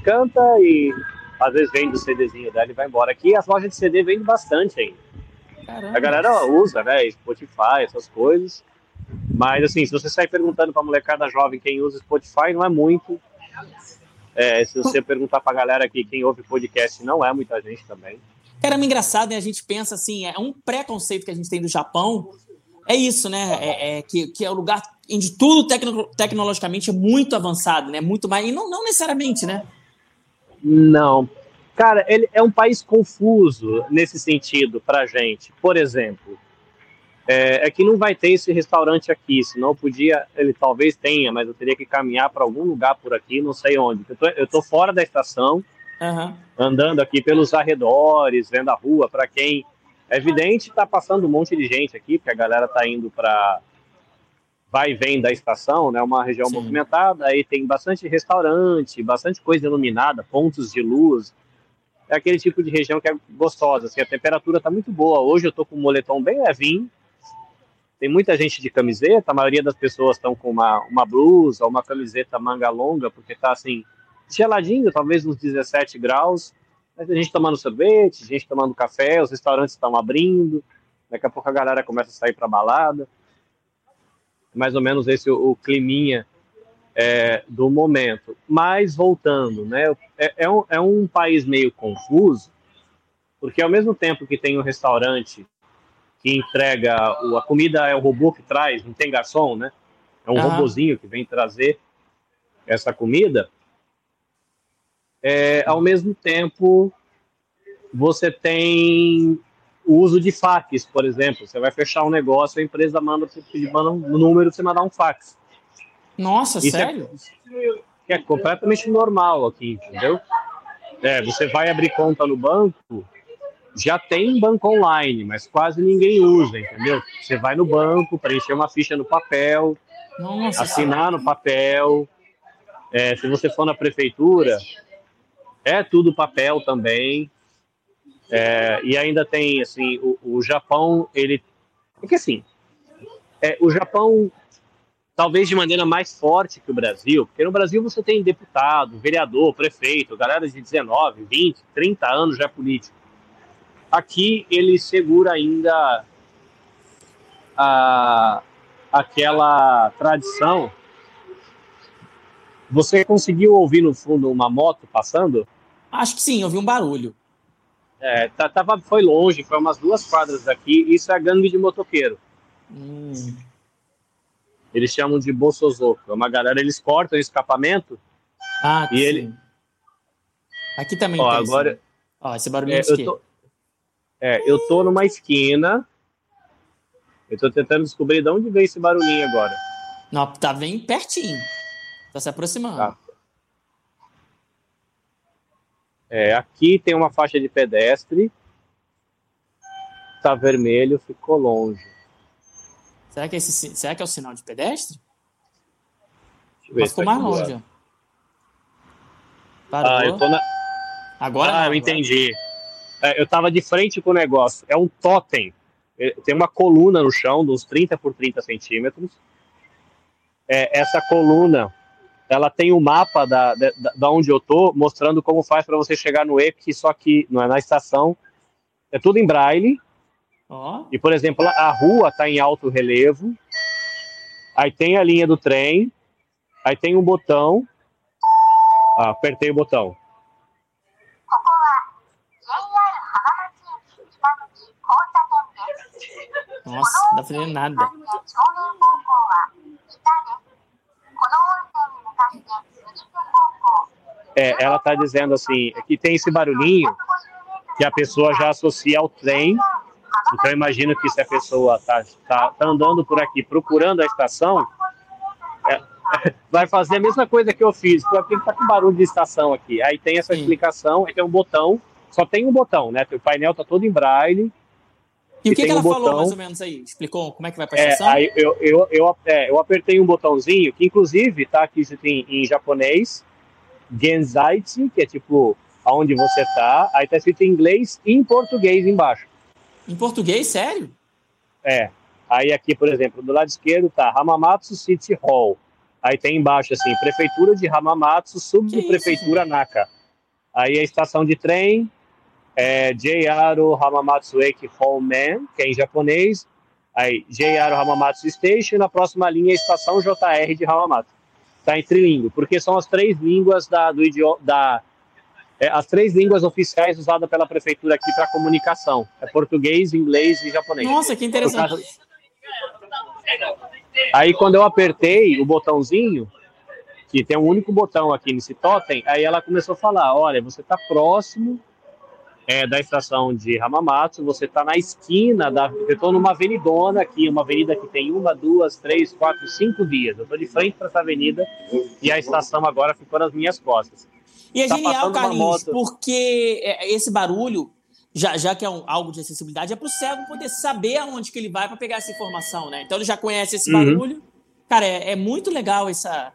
canta e às vezes vende o CDzinho dela e vai embora. Aqui as lojas de CD vendem bastante ainda. Caramba. A galera usa, né? Spotify, essas coisas. Mas assim, se você sair perguntando pra molecada jovem quem usa Spotify, não é muito. É, se você perguntar pra galera aqui quem ouve podcast, não é muita gente também. Caramba, engraçado, né? A gente pensa assim, é um preconceito que a gente tem do Japão. É isso, né? É, é que, que é o lugar onde tudo tecno, tecnologicamente é muito avançado, né? Muito mais. E não, não necessariamente, né? Não. Cara, ele é um país confuso nesse sentido pra gente. Por exemplo, é, é, que não vai ter esse restaurante aqui, senão podia, ele talvez tenha, mas eu teria que caminhar para algum lugar por aqui, não sei onde. Eu tô, eu tô fora da estação, uhum. andando aqui pelos arredores, vendo a rua, para quem é evidente, tá passando um monte de gente aqui, porque a galera tá indo para vai e vem da estação, né? Uma região Sim. movimentada, aí tem bastante restaurante, bastante coisa iluminada, pontos de luz. É aquele tipo de região que é gostosa, assim, a temperatura tá muito boa. Hoje eu tô com um moletom bem levinho. Tem muita gente de camiseta, a maioria das pessoas estão com uma, uma blusa, uma camiseta manga longa, porque tá assim, geladinho, talvez uns 17 graus. Mas a gente tomando sorvete, a gente tomando café, os restaurantes estão abrindo. Daqui a pouco a galera começa a sair para balada mais ou menos esse o, o climinha é, do momento. Mas voltando, né, é, é, um, é um país meio confuso, porque ao mesmo tempo que tem um restaurante que entrega a comida é o robô que traz, não tem garçom, né? É um uhum. robozinho que vem trazer essa comida. É, ao mesmo tempo, você tem o uso de fax, por exemplo. Você vai fechar um negócio, a empresa manda manda um número, você mandar um fax. Nossa, Isso é sério? É, é completamente normal aqui, entendeu? É, você vai abrir conta no banco, já tem banco online, mas quase ninguém usa, entendeu? Você vai no banco, preencher uma ficha no papel, Nossa, assinar no papel. É, se você for na prefeitura, é tudo papel também. É, e ainda tem, assim, o, o, Japão, ele... É que, assim, é, o Japão, talvez de maneira mais forte que o Brasil, porque no Brasil você tem deputado, vereador, prefeito, galera de 19, 20, 30 anos já é político. Aqui ele segura ainda a, aquela tradição. Você conseguiu ouvir no fundo uma moto passando? Acho que sim, ouvi um barulho. É, tá, tava, foi longe, foi umas duas quadras daqui. Isso é gangue de motoqueiro. Hum. Eles chamam de Bolsozoco. É uma galera, eles cortam o escapamento. Ah, e sim. ele. Aqui também Ó, tem. Agora, esse, Ó, esse barulho é, eu tô, é, eu tô numa esquina. Eu tô tentando descobrir de onde veio esse barulhinho agora. Não, tá bem pertinho. Tá se aproximando. Tá. É, aqui tem uma faixa de pedestre. Tá vermelho, ficou longe. Será que, esse, será que é o sinal de pedestre? Mas ficou mais longe. Parou. Ah, eu tô na... Agora? Ah, não, eu entendi. É, eu tava de frente com o negócio. É um totem. É, tem uma coluna no chão, de uns 30 por 30 centímetros. É, essa coluna ela tem o um mapa da, da, da, onde eu tô, mostrando como faz para você chegar no EPIC, só que não é na estação. É tudo em braille. Oh. E, por exemplo, a rua está em alto relevo. Aí tem a linha do trem. Aí tem um botão. Ah, apertei o botão. Nossa, não dá pra fazer nada. É, ela está dizendo assim, que tem esse barulhinho que a pessoa já associa ao trem. Então, imagino que se a pessoa está tá, tá andando por aqui procurando a estação, é, [laughs] vai fazer a mesma coisa que eu fiz, porque está com barulho de estação aqui. Aí tem essa explicação, aí tem um botão, só tem um botão, né? O painel está todo em braille, E o que, que ela um falou botão, mais ou menos aí? Explicou como é que vai para a estação? É, eu, eu, eu, é, eu apertei um botãozinho, que inclusive tá aqui em, em japonês, Genzaitsu, que é tipo aonde você tá, aí tá escrito em inglês e em português embaixo. Em português, sério? É. Aí aqui, por exemplo, do lado esquerdo tá Hamamatsu City Hall. Aí tem embaixo assim, Prefeitura de Hamamatsu, Subprefeitura Naka. Aí a estação de trem é JR Hamamatsu Eki Hallman, que é em japonês. Aí JR Hamamatsu Station, na próxima linha a estação JR de Hamamatsu. Tá em trilíngue, porque são as três línguas da, do idioma, da é, as três línguas oficiais usadas pela prefeitura aqui para comunicação. É português, inglês e japonês. Nossa, que interessante. Aí quando eu apertei o botãozinho, que tem um único botão aqui nesse totem, aí ela começou a falar, olha, você está próximo é, da estação de Hamamatsu, você está na esquina, da, eu estou numa avenidona aqui, uma avenida que tem uma, duas, três, quatro, cinco vias. Eu estou de frente para essa avenida e a estação agora ficou nas minhas costas. E é tá genial, Carlinhos, porque é, esse barulho, já, já que é um, algo de acessibilidade, é para o cego poder saber aonde que ele vai para pegar essa informação, né? Então ele já conhece esse uhum. barulho. Cara, é, é, muito legal essa.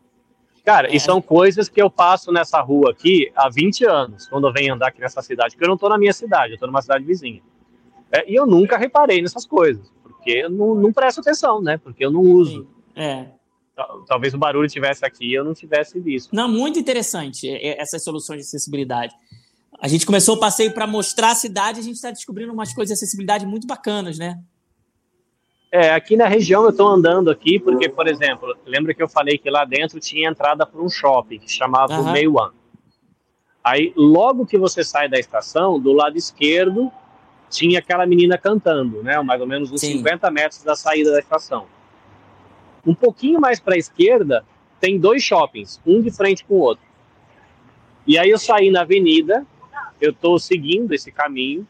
Cara, é... e são coisas que eu passo nessa rua aqui há 20 anos, quando eu venho andar aqui nessa cidade, porque eu não estou na minha cidade, eu estou numa cidade vizinha. É, e eu nunca reparei nessas coisas, porque eu não, não presto atenção, né? Porque eu não uso. É talvez o barulho tivesse aqui e eu não tivesse visto. Não, muito interessante essas soluções de acessibilidade. A gente começou o passeio para mostrar a cidade, a gente está descobrindo umas coisas de acessibilidade muito bacanas, né? É, aqui na região eu estou andando aqui porque, por exemplo, lembra que eu falei que lá dentro tinha entrada para um shopping que chamava uhum. Meiwan. Aí, logo que você sai da estação, do lado esquerdo, tinha aquela menina cantando, né? Mais ou menos uns Sim. 50 metros da saída da estação. Um pouquinho mais para a esquerda, tem dois shoppings, um de frente com o outro. E aí eu saí na avenida, eu estou seguindo esse caminho,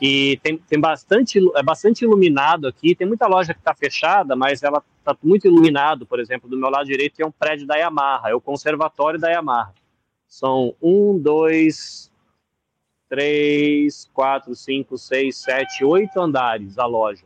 e tem, tem bastante, é bastante iluminado aqui. Tem muita loja que está fechada, mas ela está muito iluminado. Por exemplo, do meu lado direito tem um prédio da Yamaha, é o conservatório da Yamaha. São um, dois, três, quatro, cinco, seis, sete, oito andares a loja.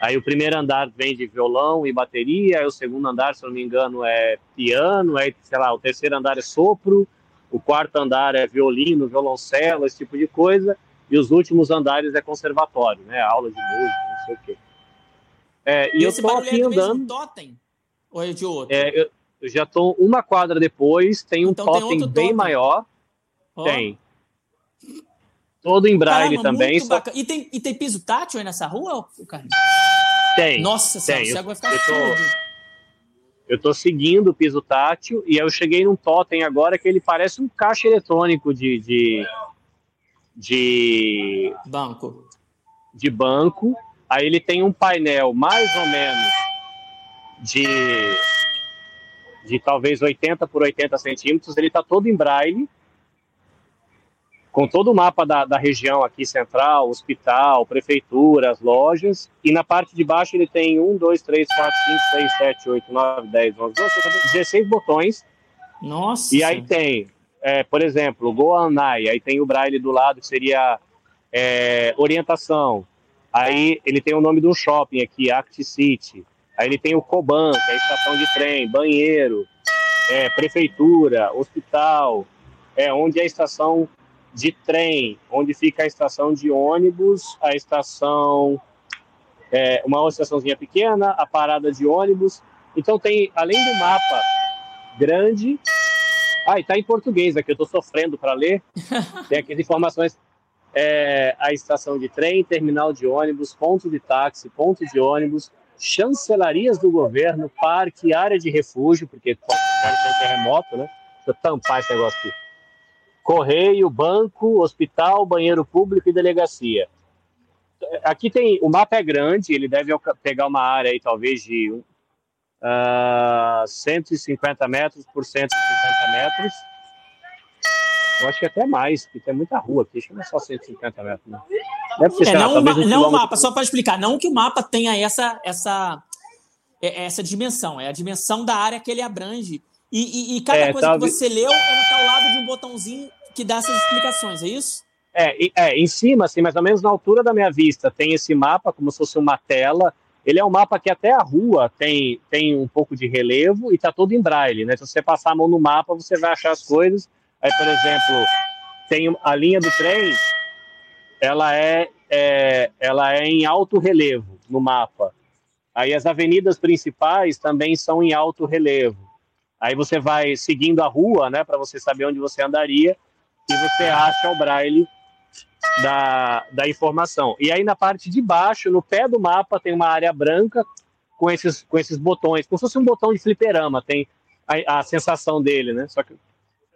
Aí o primeiro andar vende violão e bateria, aí o segundo andar, se não me engano, é piano, aí, sei lá, o terceiro andar é sopro, o quarto andar é violino, violoncelo, esse tipo de coisa, e os últimos andares é conservatório, né? Aula de música, não sei o quê. É, e, e eu tô aqui é andando. Totem? Ou é de outro? É, eu, eu, já tô uma quadra depois, tem um então, totem tem bem totem. maior. Oh. Tem. Todo em braille Caramba, também. Só... E, tem, e tem piso tátil aí nessa rua, Carlinhos? Tem. Nossa senhora, o cego vai ficar eu tô, eu tô seguindo o piso tátil e eu cheguei num totem agora que ele parece um caixa eletrônico de, de, de banco. De banco. Aí ele tem um painel mais ou menos de de talvez 80 por 80 centímetros. Ele está todo em braille com todo o mapa da, da região aqui central, hospital, prefeitura, as lojas. E na parte de baixo ele tem 1, 2, 3, 4, 5, 6, 7, 8, 9, 10, 11, 12, 16 botões. Nossa! E aí tem, é, por exemplo, Goanai, aí tem o braille do lado que seria é, orientação. Aí ele tem o nome do shopping aqui, Act City. Aí ele tem o Coban, que é a estação de trem, banheiro, é, prefeitura, hospital, é onde é a estação de trem, onde fica a estação de ônibus, a estação, é, uma estaçãozinha pequena, a parada de ônibus. Então tem, além do mapa grande, ah, e tá em português aqui, eu estou sofrendo para ler. [laughs] Tem aqui as informações. É, a estação de trem, terminal de ônibus, ponto de táxi, ponto de ônibus, chancelarias do governo, parque, área de refúgio, porque pode ser terremoto, né? Deixa eu tampar esse negócio aqui correio, banco, hospital, banheiro público e delegacia. Aqui tem, o mapa é grande, ele deve pegar uma área aí talvez de uh, ah, 150 metros por 150 metros. Eu acho que até mais, porque tem muita rua aqui, acho que não é só 150 metros. Né? Deve ser, é, não, lá, um não o mapa, só para explicar, não que o mapa tenha essa, essa, é, essa dimensão, é a dimensão da área que ele abrange. E, e, e cada é, coisa tá, que você leu, está ao lado de um botãozinho que dá essas explicações, é isso? É, é, em cima, assim, mais ou menos na altura da minha vista, tem esse mapa, como se fosse uma tela. Ele é um mapa que até a rua tem, tem um pouco de relevo e está todo em braille, né? Se você passar a mão no mapa, você vai achar as coisas. Aí, por exemplo, tem a linha do trem, ela é, é, ela é em alto relevo no mapa. Aí as avenidas principais também são em alto relevo. Aí você vai seguindo a rua, né, para você saber onde você andaria, e você acha o braille da, da informação. E aí na parte de baixo, no pé do mapa, tem uma área branca com esses, com esses botões, como se fosse um botão de fliperama, tem a, a sensação dele, né? Só que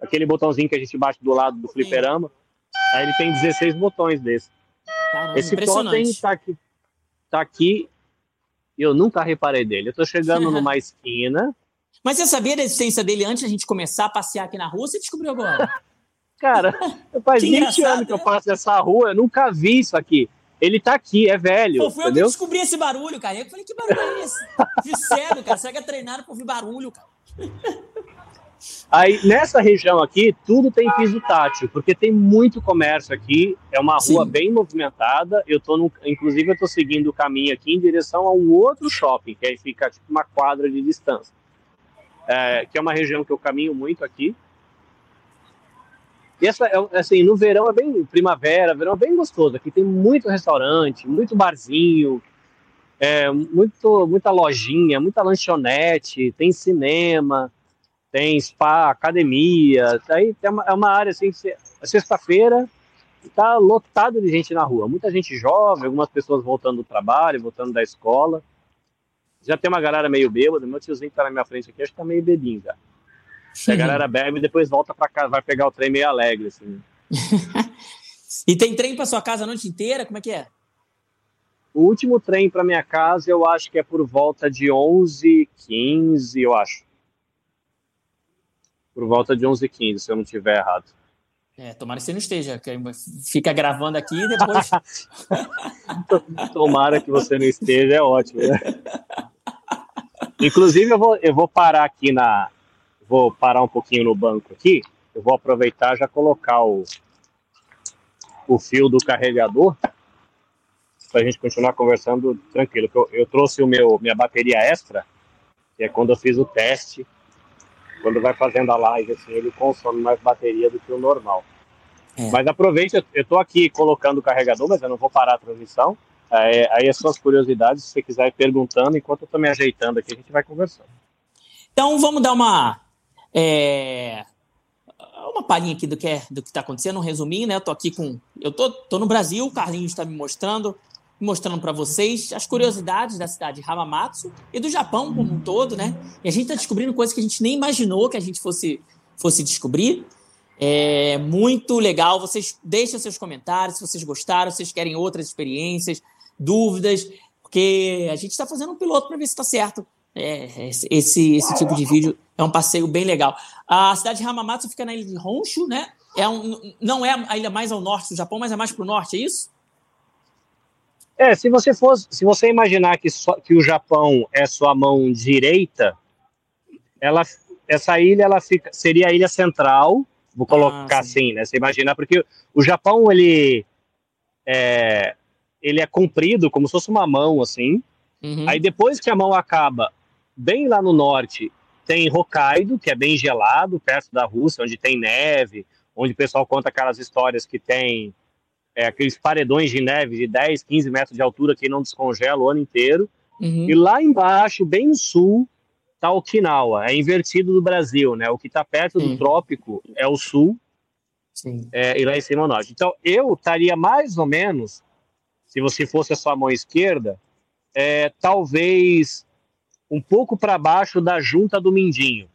aquele botãozinho que a gente bate do lado do fliperama, aí ele tem 16 botões desse. Caramba, Esse totem tá aqui, tá aqui, eu nunca reparei dele. Eu tô chegando [laughs] numa esquina. Mas você sabia da existência dele antes da gente começar a passear aqui na rua? Você descobriu agora? [laughs] Cara, [laughs] faz 20 anos que eu passo essa rua, eu nunca vi isso aqui. Ele tá aqui, é velho. Pô, foi entendeu? eu que descobri esse barulho, cara. Eu falei, que barulho é esse? [laughs] De sério, cara. Que é treinado pra ouvir barulho, cara? [laughs] Aí, nessa região aqui, tudo tem piso tátil, porque tem muito comércio aqui, é uma rua Sim. bem movimentada. Eu tô no, inclusive, eu tô seguindo o caminho aqui em direção a um outro shopping, que aí fica tipo uma quadra de distância. É, que é uma região que eu caminho muito aqui. E essa, é, assim, no verão é bem primavera, verão é bem gostoso. Aqui tem muito restaurante, muito barzinho, é, muito, muita lojinha, muita lanchonete, tem cinema, tem spa, academia. Aí é uma, é uma área assim, sexta-feira está lotado de gente na rua. Muita gente jovem, algumas pessoas voltando do trabalho, voltando da escola. Já tem uma galera meio bêbada. Meu tiozinho que tá na minha frente aqui, acho que tá meio bebinho já. A galera bebe e depois volta para casa, vai pegar o trem meio alegre, assim. [laughs] e tem trem para sua casa a noite inteira? Como é que é? O último trem para minha casa, eu acho que é por volta de 11, 15, eu acho. Por volta de 11, 15, se eu não tiver errado. É, tomara que você não esteja, que fica gravando aqui e depois. [laughs] tomara que você não esteja, é ótimo, né? [laughs] Inclusive, eu vou, eu vou parar aqui na, vou parar um pouquinho no banco aqui. Eu vou aproveitar já colocar o, o fio do carregador para a gente continuar conversando tranquilo. Eu, eu trouxe o meu minha bateria extra, que é quando eu fiz o teste. Quando vai fazendo a live, assim, ele consome mais bateria do que o normal. É. Mas aproveite, eu estou aqui colocando o carregador, mas eu não vou parar a transmissão. Aí, aí as suas curiosidades, se você quiser ir perguntando, enquanto eu estou me ajeitando aqui, a gente vai conversando. Então vamos dar uma é, uma palhinha aqui do que é, do que está acontecendo, um resuminho, né? Eu tô aqui com, eu tô, tô no Brasil, o Carlinhos está me mostrando, mostrando para vocês as curiosidades da cidade de Hamamatsu e do Japão como um todo, né? E a gente está descobrindo coisas que a gente nem imaginou que a gente fosse fosse descobrir. É muito legal. Vocês deixem seus comentários se vocês gostaram, se vocês querem outras experiências, dúvidas, porque a gente está fazendo um piloto para ver se está certo. É, esse, esse tipo de vídeo é um passeio bem legal. A cidade de Hamamatsu fica na ilha de Honshu, né? É um, não é a ilha mais ao norte do Japão, mas é mais para o norte, é isso? É, se você fosse, se você imaginar que, só, que o Japão é sua mão direita, ela, essa ilha ela fica, seria a ilha central, vou ah, colocar ah, assim, né? Você imaginar, porque o Japão ele é, ele é comprido como se fosse uma mão assim. Uhum. Aí depois que a mão acaba bem lá no norte, tem Hokkaido, que é bem gelado, perto da Rússia, onde tem neve, onde o pessoal conta aquelas histórias que tem é, aqueles paredões de neve de 10, 15 metros de altura que não descongela o ano inteiro. Uhum. E lá embaixo, bem no sul, está Okinawa, é invertido do Brasil, né? O que está perto do trópico é o sul, é, e lá em cima é o norte. Então, eu estaria mais ou menos, se você fosse a sua mão esquerda, é, talvez um pouco para baixo da junta do Mindinho.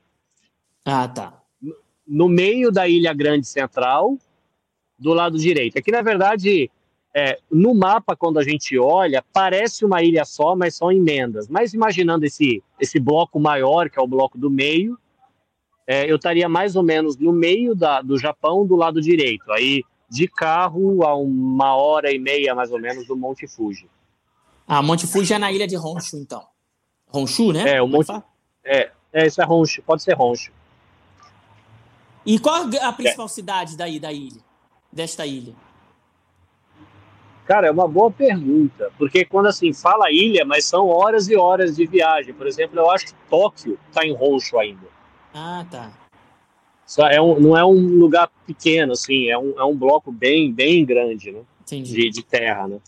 Ah, tá. No meio da Ilha Grande Central, do lado direito. Aqui, na verdade, é, no mapa, quando a gente olha, parece uma ilha só, mas são emendas. Mas imaginando esse, esse bloco maior, que é o bloco do meio, é, eu estaria mais ou menos no meio da, do Japão, do lado direito. Aí, de carro, a uma hora e meia, mais ou menos, do Monte Fuji. Ah, Monte Fuji é na ilha de Honshu, então. Honshu, né? É, o Monte. É, é, isso é Honshu, pode ser Honshu. E qual a principal é. cidade daí da ilha? Desta ilha? Cara, é uma boa pergunta, porque quando assim fala ilha, mas são horas e horas de viagem. Por exemplo, eu acho que Tóquio está em Honshu ainda. Ah, tá. É um, não é um lugar pequeno, assim, é um, é um bloco bem, bem grande, né? Entendi. De, de terra, né?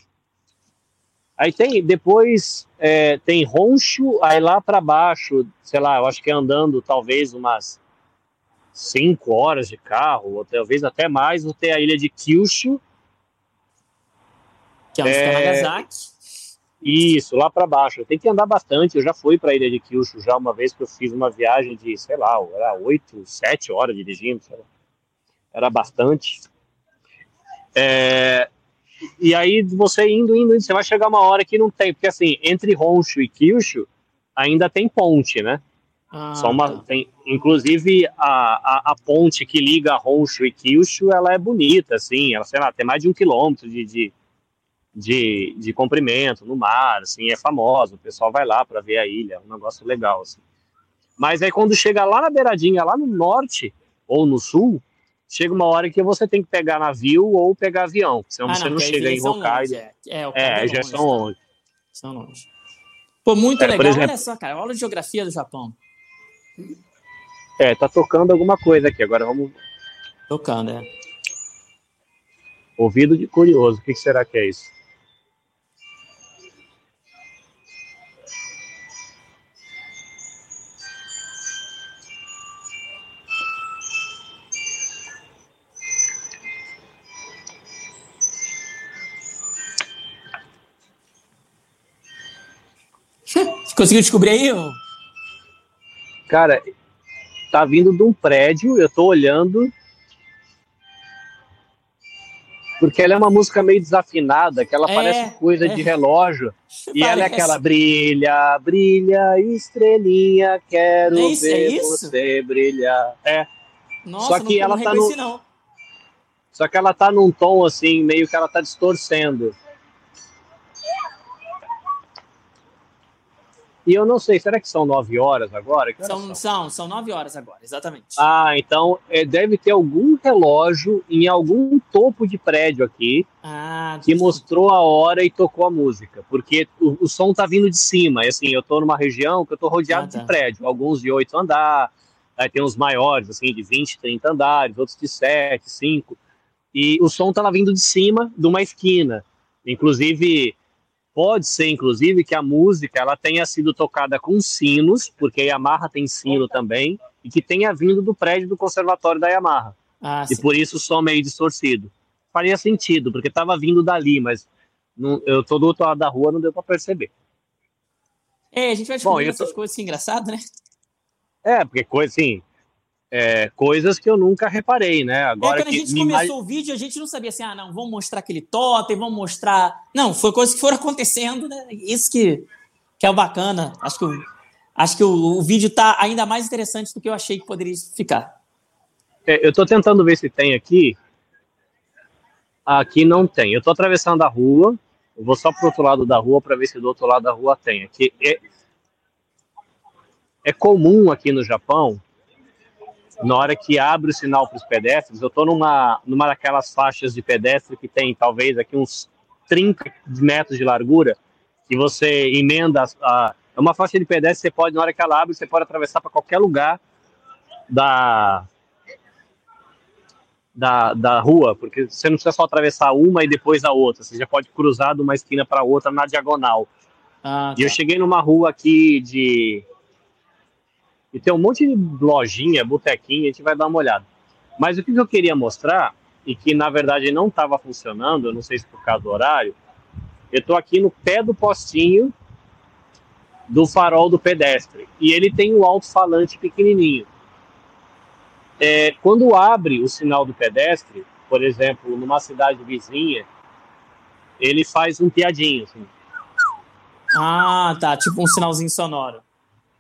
Aí tem, depois é, tem Honshu, aí lá para baixo, sei lá, eu acho que é andando talvez umas cinco horas de carro, ou talvez até mais, vou ter a ilha de Kyushu, que é onde é... Nagasaki. Isso, lá para baixo. Tem que andar bastante. Eu já fui para a ilha de Kyushu já uma vez que eu fiz uma viagem de, sei lá, era oito, sete horas dirigindo. Era bastante. É... E aí você indo, indo, indo, você vai chegar uma hora que não tem, porque assim, entre Honshu e Kyushu ainda tem ponte, né? Ah, Só uma, tá. tem, inclusive a, a, a, ponte que liga Honshu e Kyushu, ela é bonita, assim, ela, sei lá, tem mais de um quilômetro de, de, de, de comprimento no mar, assim, é famosa, o pessoal vai lá para ver a ilha, é um negócio legal, assim. Mas aí quando chega lá na beiradinha, lá no norte ou no sul, chega uma hora que você tem que pegar navio ou pegar avião, senão ah, você não, não chega em Hokkaido. É, é, é, é já são longe. São longe. Pô, muito é, legal. Exemplo, Olha só, cara, aula de geografia do Japão. É, tá tocando alguma coisa aqui, agora vamos... Tocando, é. Ouvido de curioso, o que será que é isso? Conseguiu descobrir aí? Cara, tá vindo de um prédio, eu tô olhando. Porque ela é uma música meio desafinada, que ela é, parece coisa é. de relógio. E parece. ela é aquela brilha, brilha, estrelinha, quero é ver é você brilhar. É. Nossa, Só que não, ela não tá no... não. Só que ela tá num tom assim, meio que ela tá distorcendo. E eu não sei, será que são nove horas agora? São, são, são, são nove horas agora, exatamente. Ah, então é, deve ter algum relógio em algum topo de prédio aqui ah, que mostrou a hora e tocou a música. Porque o, o som tá vindo de cima. E assim, eu tô numa região que eu tô rodeado ah, tá. de prédio, alguns de oito andares, aí tem uns maiores, assim, de 20, 30 andares, outros de sete, cinco. E o som tava vindo de cima de uma esquina. Inclusive, Pode ser, inclusive, que a música ela tenha sido tocada com sinos, porque a Yamaha tem sino também, e que tenha vindo do prédio do conservatório da Yamaha. Ah, e sim. por isso o som meio distorcido. Faria sentido, porque estava vindo dali, mas não, eu tô do outro lado da rua, não deu para perceber. É, a gente vai descobrir Bom, essas tô... coisas assim, engraçado, né? É, porque coisa assim, é, coisas que eu nunca reparei, né? Agora é, quando a gente começou o vídeo, a gente não sabia assim, ah, não, vamos mostrar aquele totem, vamos mostrar. Não, foi coisas que foram [laughs] acontecendo, né? Isso que, que é o bacana. Acho que, o, acho que o, o vídeo tá ainda mais interessante do que eu achei que poderia ficar. É, eu estou tentando ver se tem aqui. Aqui não tem. Eu estou atravessando a rua. Eu vou só para o outro lado da rua para ver se do outro lado da rua tem. Aqui é, é comum aqui no Japão na hora que abre o sinal para os pedestres, eu estou numa, numa daquelas faixas de pedestre que tem talvez aqui uns 30 metros de largura, que você emenda. A, é uma faixa de pedestre, você pode, na hora que ela abre, você pode atravessar para qualquer lugar da, da, da rua, porque você não precisa só atravessar uma e depois a outra, você já pode cruzar de uma esquina para outra na diagonal. Ah, tá. E eu tá. cheguei numa rua aqui de e tem um monte de lojinha, botequinha, a gente vai dar uma olhada. Mas o que eu queria mostrar, e que na verdade não estava funcionando, eu não sei se por causa do horário, eu estou aqui no pé do postinho do farol do pedestre. E ele tem um alto-falante pequenininho. É, quando abre o sinal do pedestre, por exemplo, numa cidade vizinha, ele faz um piadinho. Assim. Ah, tá. Tipo um sinalzinho sonoro.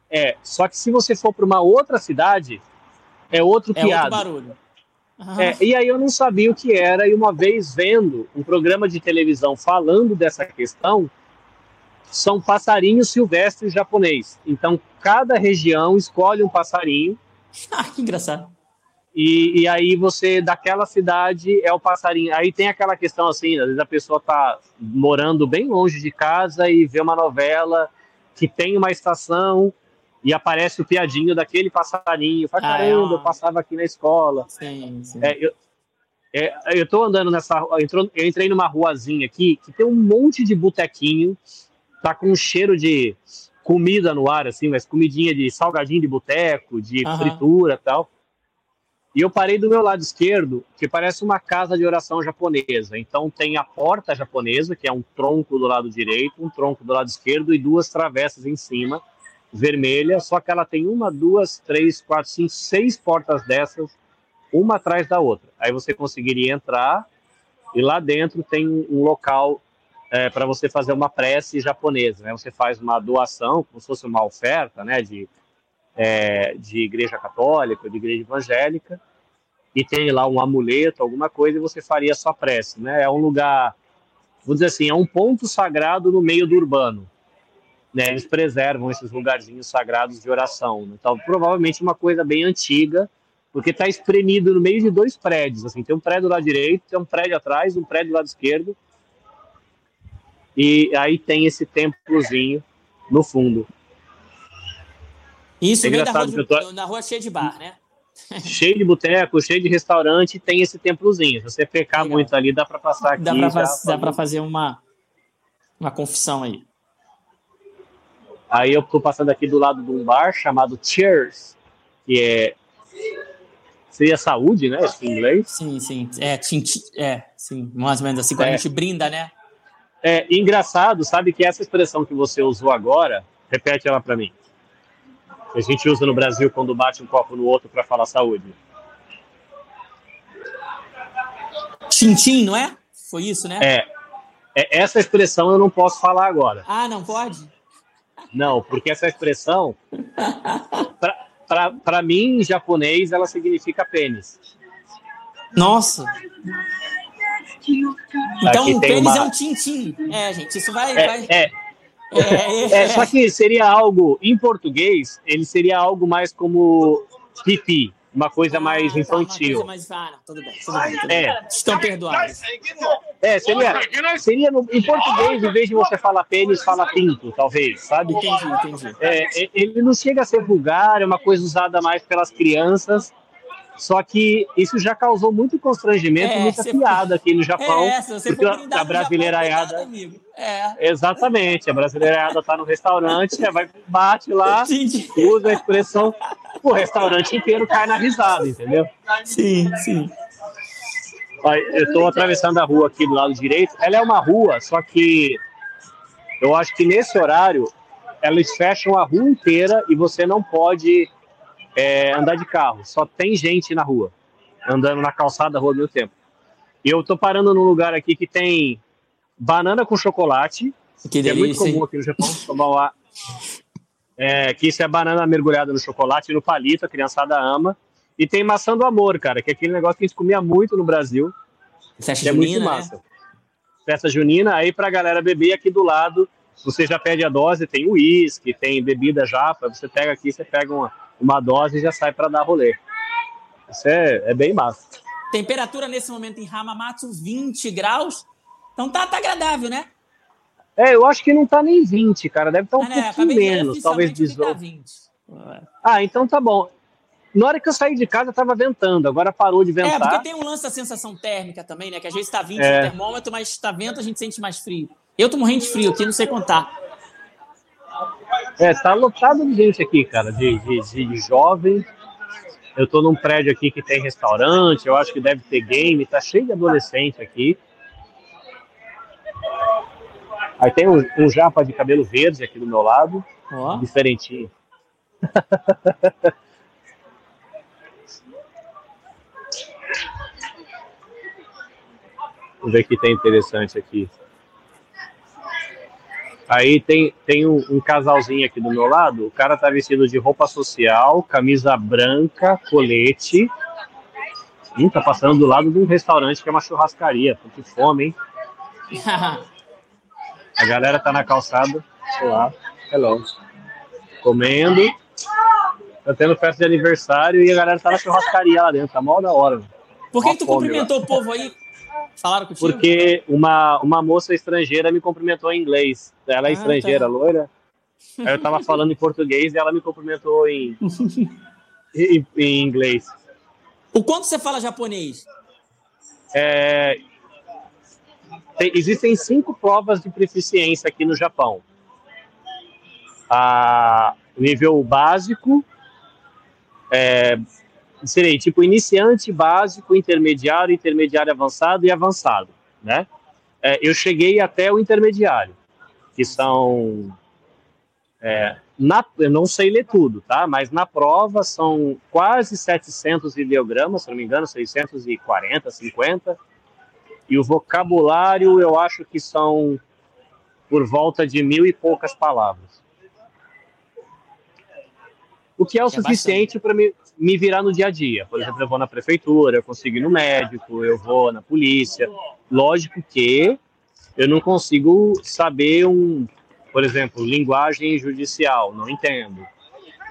É, só que se você for para uma outra cidade, é outro é piado. Outro barulho. É, e aí eu não sabia o que era, e uma vez vendo um programa de televisão falando dessa questão, são passarinhos silvestres japonês. Então, cada região escolhe um passarinho. [laughs] Ah, que engraçado. E, e, aí você, daquela cidade, é o passarinho. Aí tem aquela questão assim, às vezes a pessoa tá morando bem longe de casa e vê uma novela que tem uma estação e aparece o piadinho daquele passarinho. Fala, ah, caramba, é eu passava aqui na escola. Sim, sim. É, eu, é, eu tô andando nessa. Eu, eu entrei numa ruazinha aqui que tem um monte de botequinho, tá com um cheiro de comida no ar, assim, mas comidinha de salgadinho de boteco, de uhum. fritura tal. E eu parei do meu lado esquerdo, que parece uma casa de oração japonesa. Então tem a porta japonesa, que é um tronco do lado direito, um tronco do lado esquerdo e duas travessas em cima, vermelha. Só que ela tem uma, duas, três, quatro, cinco, seis portas dessas, uma atrás da outra. Aí você conseguiria entrar e lá dentro tem um local é, para você fazer uma prece japonesa. Né? Você faz uma doação, como se fosse uma oferta, né, de é, de igreja católica, de igreja evangélica, e tem lá um amuleto, alguma coisa, e você faria a sua prece. Né? É um lugar, vou dizer assim, é um ponto sagrado no meio do urbano. Né? Eles preservam esses lugarzinhos sagrados de oração. Né? Então, provavelmente uma coisa bem antiga, porque está espremido no meio de dois prédios. Assim, tem um prédio lá direito, tem um prédio atrás, um prédio do lado esquerdo, e aí tem esse templozinho no fundo. Isso é vem da rua, tô... na rua cheia de bar, né? cheio de boteco, cheio de restaurante, tem esse templozinho. Se você pecar Legal. muito ali, dá para passar aqui. Dá para faz, fazer uma, uma confissão aí. Aí eu tô passando aqui do lado de um bar chamado Cheers, que é seria saúde, né? Esse inglês. Sim, sim. É, é, sim, mais ou menos assim, quando é. a gente brinda, né? É engraçado, sabe que essa expressão que você usou agora, repete ela para mim a gente usa no Brasil quando bate um copo no outro para falar saúde. Tintim, não é? Foi isso, né? É. é. Essa expressão eu não posso falar agora. Ah, não pode? Não, porque essa expressão, para mim, em japonês, ela significa pênis. Nossa! Então, o pênis uma... é um tintim. É, gente, isso vai. É, vai... é. É, é, só que seria algo, em português, ele seria algo mais como pipi, uma coisa ah, mais tá, infantil. Uma coisa mais, ah, tudo bem, tudo bem, tudo é. Estão perdoados. É, seria, seria no, em português, em vez de você falar pênis, fala pinto, talvez, sabe? Entendi, entendi. É, ele não chega a ser vulgar, é uma coisa usada mais pelas crianças, só que isso já causou muito constrangimento é, muita piada aqui no Japão. É, você porque a brasileiraiada. É. Exatamente, a brasileirada tá no restaurante, vai, bate lá, Entendi. usa a expressão, o restaurante inteiro cai na risada, entendeu? Sim, sim. Eu estou atravessando a rua aqui do lado direito. Ela é uma rua, só que eu acho que nesse horário elas fecham a rua inteira e você não pode é, andar de carro. Só tem gente na rua, andando na calçada da rua do meu tempo. E eu tô parando num lugar aqui que tem banana com chocolate, que, que é muito comum aqui no Japão, tomar lá. É, que isso é banana mergulhada no chocolate, no palito, a criançada ama. E tem maçã do amor, cara, que é aquele negócio que a gente comia muito no Brasil. Festa é junina, muito massa. Né? Festa junina, aí pra galera beber aqui do lado, você já pede a dose, tem uísque, tem bebida japa, você pega aqui, você pega uma, uma dose e já sai para dar rolê. Isso é, é bem massa. Temperatura nesse momento em Hamamatsu, 20 graus. Então tá, tá agradável, né? É, eu acho que não tá nem 20, cara. Deve estar tá um ah, pouquinho menos, talvez 18. Tá ah, então tá bom. Na hora que eu saí de casa, tava ventando, agora parou de ventar. É, porque tem um lance da sensação térmica também, né? Que às vezes tá 20 é. no termômetro, mas tá vento, a gente sente mais frio. Eu tô morrendo de frio aqui, não sei contar. É, tá lotado de gente aqui, cara, de, de, de jovem. Eu tô num prédio aqui que tem restaurante, eu acho que deve ter game, tá cheio de adolescente aqui. Aí tem um, um japa de cabelo verde aqui do meu lado, oh. diferentinho. [laughs] Vamos ver o que tem interessante aqui. Aí tem, tem um, um, casalzinho aqui do meu lado. O cara tá vestido de roupa social, camisa branca, colete. Hum, tá passando do lado de um restaurante que é uma churrascaria. Tô com fome, hein? A galera tá na calçada. Sei lá. Hello. Comendo. Tá tendo festa de aniversário e a galera tá na churrascaria lá dentro, tá mó da hora. Por que, que tu cumprimentou o povo aí? Falaram contigo? Porque uma, uma moça estrangeira me cumprimentou em inglês. Ela é ah, estrangeira, tá. loira. Aí eu tava falando em português e ela me cumprimentou em, [laughs] em, em, inglês. O quanto você fala japonês? É, tem, existem cinco provas de proficiência aqui no Japão. A nível básico, é, seria tipo iniciante, básico, intermediário, intermediário avançado e avançado, né? É, eu cheguei até o intermediário, que são é, na, eu não sei ler tudo, tá? Mas na prova são quase 700 ideogramas, se não me engano, 640, 50. E o vocabulário eu acho que são por volta de mil e poucas palavras. O que é o é suficiente para me, me virar no dia a dia. Por exemplo, eu vou na prefeitura, eu consigo ir no médico, eu vou na polícia. Lógico que eu não consigo saber um por exemplo, linguagem judicial, não entendo.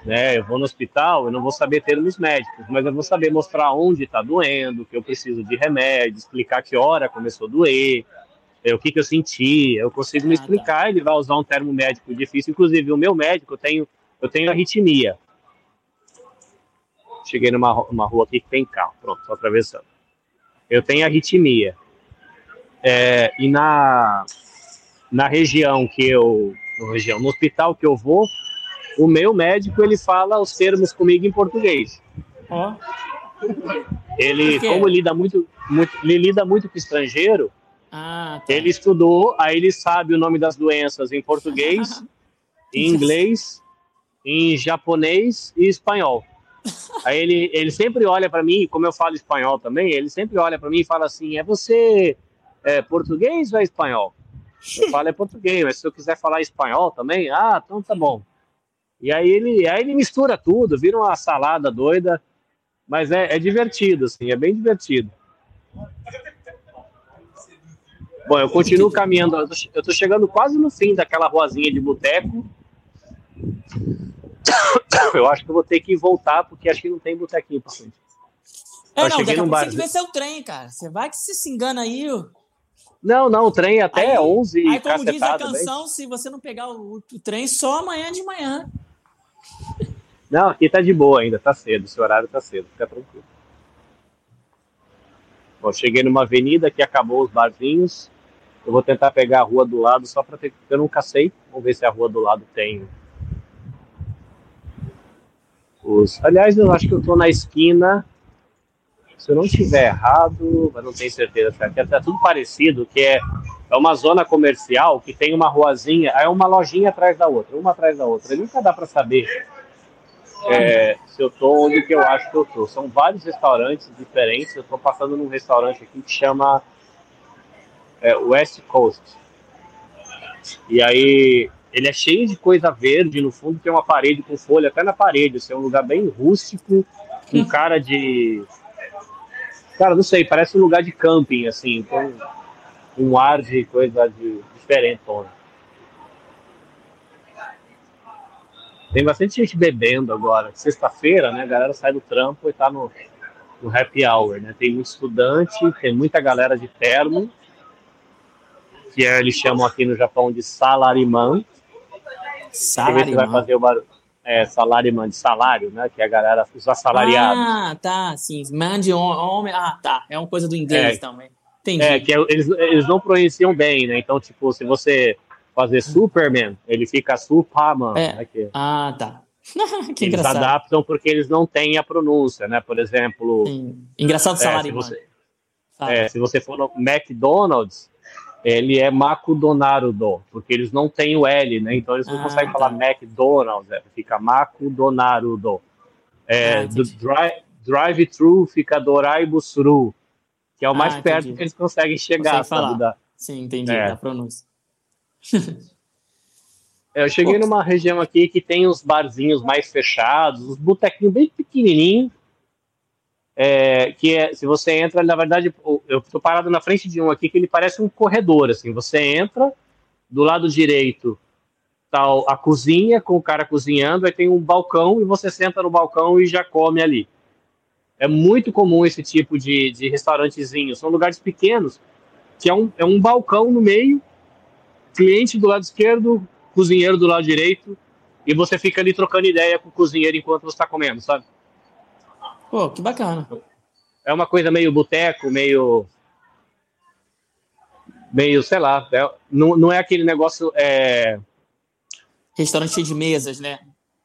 Né? Eu vou no hospital, eu não vou saber termos médicos, mas eu vou saber mostrar onde está doendo, que eu preciso de remédio, explicar que hora começou a doer, é, o que, que eu senti, eu consigo me explicar, ele vai usar um termo médico difícil. Inclusive, o meu médico, eu tenho, eu tenho arritmia. Cheguei numa uma rua aqui que tem carro, pronto, estou atravessando. Eu tenho arritmia. É, e na, na região que eu, no região, no hospital que eu vou, o meu médico ele fala os termos comigo em português. Oh. Ele, como lida muito, muito, ele lida muito com estrangeiro, ah, tá. ele estudou, aí ele sabe o nome das doenças em português, [laughs] em inglês, em japonês e espanhol. Aí ele, ele sempre olha para mim, como eu falo espanhol também, ele sempre olha para mim e fala assim: é você é, português ou é espanhol? Eu falo é português, mas se eu quiser falar espanhol também, ah, então tá bom. E aí ele, aí ele mistura tudo, vira uma salada doida, mas é, é divertido, assim, é bem divertido. Bom, eu continuo caminhando, eu tô chegando quase no fim daquela ruazinha de boteco. [coughs] Eu acho que eu vou ter que voltar, porque acho que não tem botequinho pra frente. É, eu não, daqui a pouco você que ver seu trem, cara. Você vai que você se engana aí. Não, não, o trem até aí, 11 Aí, como diz a canção, bem. se você não pegar o, o, trem, só amanhã de manhã. Não, aqui tá de boa ainda, tá cedo, seu horário tá cedo, fica tranquilo. Bom, cheguei numa avenida que acabou os barzinhos. Eu vou tentar pegar a rua do lado só para ter. Eu nunca sei. Vamos ver se a rua do lado tem. Os... Aliás, eu acho que eu tô na esquina se eu não estiver errado, mas não tenho certeza, porque tá tudo parecido, que é, é uma zona comercial que tem uma ruazinha, é uma lojinha atrás da outra, uma atrás da outra. Nunca dá para saber é, se eu tô onde que eu acho que eu tô. São vários restaurantes diferentes. Eu estou passando num restaurante aqui que chama é, West Coast. E aí ele é cheio de coisa verde, no fundo tem uma parede com folha até na parede. Assim, é um lugar bem rústico, com cara de Cara, não sei, parece um lugar de camping, assim, com um ar de coisa de diferente. Tem bastante gente bebendo agora. Sexta-feira, né? A galera sai do trampo e tá no, no happy hour, né? Tem muito estudante, tem muita galera de terno, que é, eles chamam aqui no Japão de salariman. Salariman. vai fazer o barulho é, salário de salário, né? Que é a galera, os assalariados. Ah, tá, sim. Man de homem. Ah, tá. É uma coisa do inglês é, também. Entendi. É, que é, eles, eles não pronunciam bem, né? Então, tipo, se você fazer Superman, ele fica Superman. É. Né? Ah, tá. [laughs] que eles engraçado. adaptam porque eles não têm a pronúncia, né? Por exemplo. Sim. Engraçado salário. É, se, você, é, se você for no McDonald's, ele é Macudonarudo, porque eles não têm o L, né? Então eles não ah, conseguem tá. falar McDonald's, é, fica Macudonarudo. É, ah, drive, drive-thru fica Doraibusuru, que é o mais ah, perto que eles conseguem chegar, Consegue sabe? Da... Sim, entendi, é. da pronúncia. É, eu cheguei Pô. numa região aqui que tem os barzinhos mais fechados, os botequinhos bem pequenininhos, é, que é, se você entra, na verdade, eu estou parado na frente de um aqui que ele parece um corredor, assim, você entra, do lado direito tá a cozinha com o cara cozinhando, aí tem um balcão e você senta no balcão e já come ali. É muito comum esse tipo de, de restaurantezinho. São lugares pequenos, que é um, é um balcão no meio, cliente do lado esquerdo, cozinheiro do lado direito, e você fica ali trocando ideia com o cozinheiro enquanto você está comendo, sabe? Pô, que bacana. É uma coisa meio boteco, meio. meio, sei lá. É, não, não é aquele negócio. É... Restaurante cheio de mesas, né?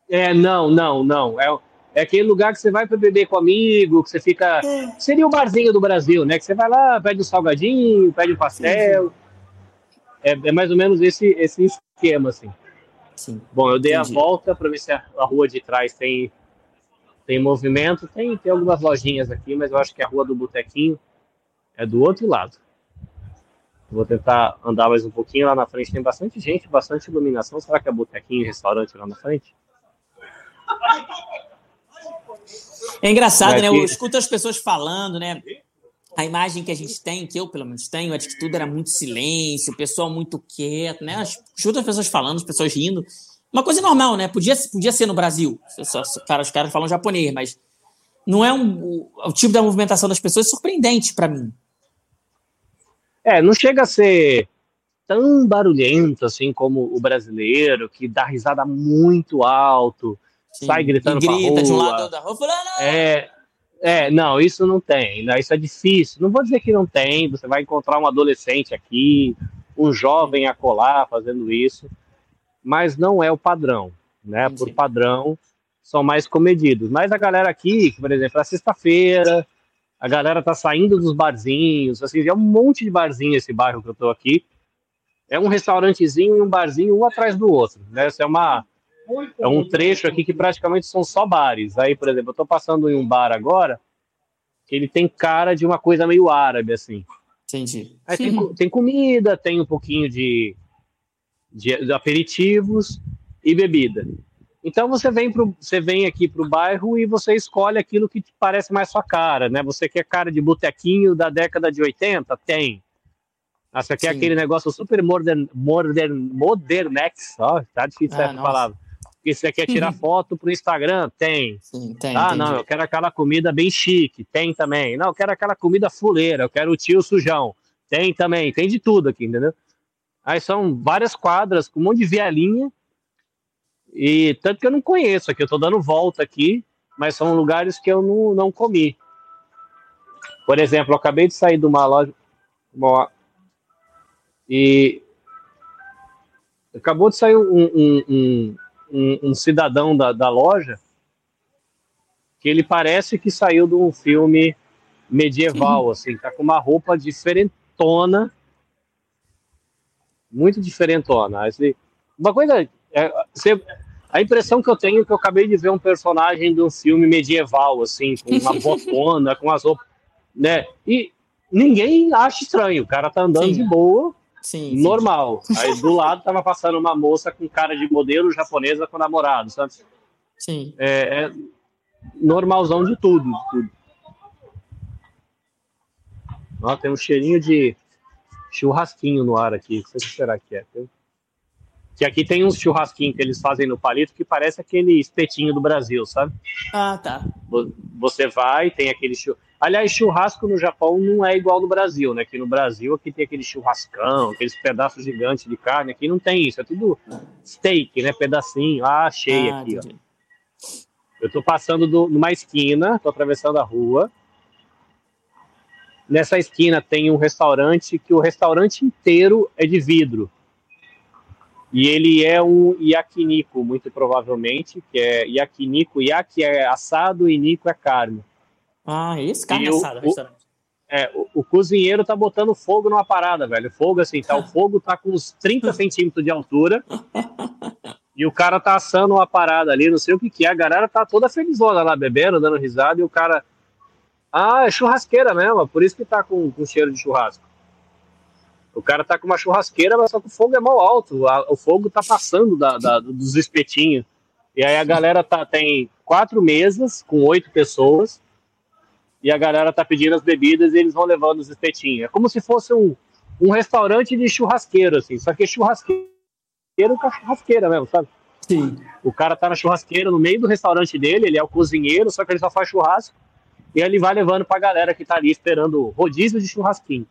É, não, não, não. É, é aquele lugar que você vai para beber com amigo, que você fica. É. Seria o barzinho do Brasil, né? Que você vai lá, pede um salgadinho, pede um pastel. Sim, sim. É, é, mais ou menos esse, esse esquema, assim. Sim. Bom, eu dei Entendi. a volta para ver se a, a, rua de trás tem, tem movimento. Tem, tem algumas lojinhas aqui, mas eu acho que a rua do Botequinho é do outro lado. Vou tentar andar mais um pouquinho lá na frente. Tem bastante gente, bastante iluminação. Será que é botequinho, restaurante lá na frente? É engraçado, né? Eu escuto as pessoas falando, né? A imagem que a gente tem, que eu pelo menos tenho, é de que tudo era muito silêncio, o pessoal muito quieto, né? Escuto as pessoas falando, as pessoas rindo. Uma coisa normal, né? Podia, podia ser no Brasil. Cara, os caras falam japonês, mas não é um. O, tipo da movimentação das pessoas é surpreendente para mim. É, não chega a ser tão barulhento assim como o brasileiro, que dá risada muito alto, Sim. sai gritando e grita rua. de um lado da rua, falando, é, é, não, isso não tem, né? isso é difícil. Não vou dizer que não tem, você vai encontrar um adolescente aqui, um jovem a colar fazendo isso, mas não é o padrão, né? Por padrão, são mais comedidos. Mas a galera aqui, por exemplo, é sexta-feira, a galera tá saindo dos barzinhos, assim, é um monte de barzinho esse bairro que eu tô aqui. É um restaurantezinho e um barzinho um atrás do outro, né? Essa é uma é um trecho aqui que praticamente são só bares. Aí, por exemplo, eu estou passando em um bar agora que ele tem cara de uma coisa meio árabe, assim. Entendi. Aí tem, tem comida, tem um pouquinho de, de, de, aperitivos e bebida. Então você vem, pro, você vem aqui para o bairro e você escolhe aquilo que te parece mais sua cara, né? Você quer cara de botequinho da década de 80? Tem. Ah, você quer Sim. aquele negócio super modern, modern, modernex, ó, tá difícil ah, essa nossa. palavra porque você quer tirar [laughs] foto para o Instagram? Tem. Sim, tem. Ah, entendi. não, eu quero aquela comida bem chique. Tem também. Não, eu quero aquela comida fuleira. Eu quero o tio sujão. Tem também. Tem de tudo aqui, entendeu? Aí são várias quadras com um monte de vielinha. E tanto que eu não conheço aqui. Eu estou dando volta aqui, mas são lugares que eu não, não comi. Por exemplo, eu acabei de sair de uma loja. Uma, e acabou de sair um, um, um, um, um cidadão da, da loja que ele parece que saiu de um filme medieval, assim, tá com uma roupa diferentona, muito diferentona. Assim, uma coisa, é, você, a impressão que eu tenho é que eu acabei de ver um personagem de um filme medieval, assim, com uma [laughs] botona, com as roupas, né? E ninguém acha estranho, o cara tá andando Sim. de boa, Sim, normal. Sim. [laughs] Aí do lado tava passando uma moça com cara de modelo japonesa com namorado, sabe? Sim. É, é normalzão de tudo, de tudo. Ó, tem um cheirinho de churrasquinho no ar aqui. O que será que é. Que aqui tem uns churrasquinhos que eles fazem no palito que parece aquele espetinho do Brasil, sabe? Ah, tá. Você vai, tem aquele churrasco Aliás, churrasco no Japão não é igual no Brasil, né? Que no Brasil aqui tem aquele churrascão, aqueles pedaços gigantes de carne. Aqui não tem isso, é tudo steak, né? Pedacinho. Ah, achei ah, aqui, entendi. ó. Eu tô passando do, numa esquina, tô atravessando a rua. Nessa esquina tem um restaurante que o restaurante inteiro é de vidro. E ele é um yakiniku, muito provavelmente, que é yakiniku. Yaki é assado e nico é carne. Ah, esse carne assada no restaurante. É, o, o, cozinheiro tá botando fogo numa parada, velho. Fogo assim, tá, o [laughs] fogo tá com uns 30 centímetros de altura. [laughs] e o cara tá assando uma parada ali, não sei o que que é. A galera tá toda felizona lá, bebendo, dando risada, e o cara. Ah, é churrasqueira mesmo, por isso que tá com, com cheiro de churrasco. O cara tá com uma churrasqueira, mas só que o fogo é mal alto. A, o fogo tá passando da, da, dos espetinhos. E aí a galera tá, tem quatro mesas com oito pessoas e a galera tá pedindo as bebidas e eles vão levando os espetinhos. É como se fosse um, um restaurante de churrasqueiro, assim, só que churrasqueiro com a churrasqueira mesmo, sabe? Sim. O cara tá na churrasqueira no meio do restaurante dele, ele é o cozinheiro, só que ele só faz churrasco. E ele vai levando pra galera que tá ali esperando rodízio de churrasquinho.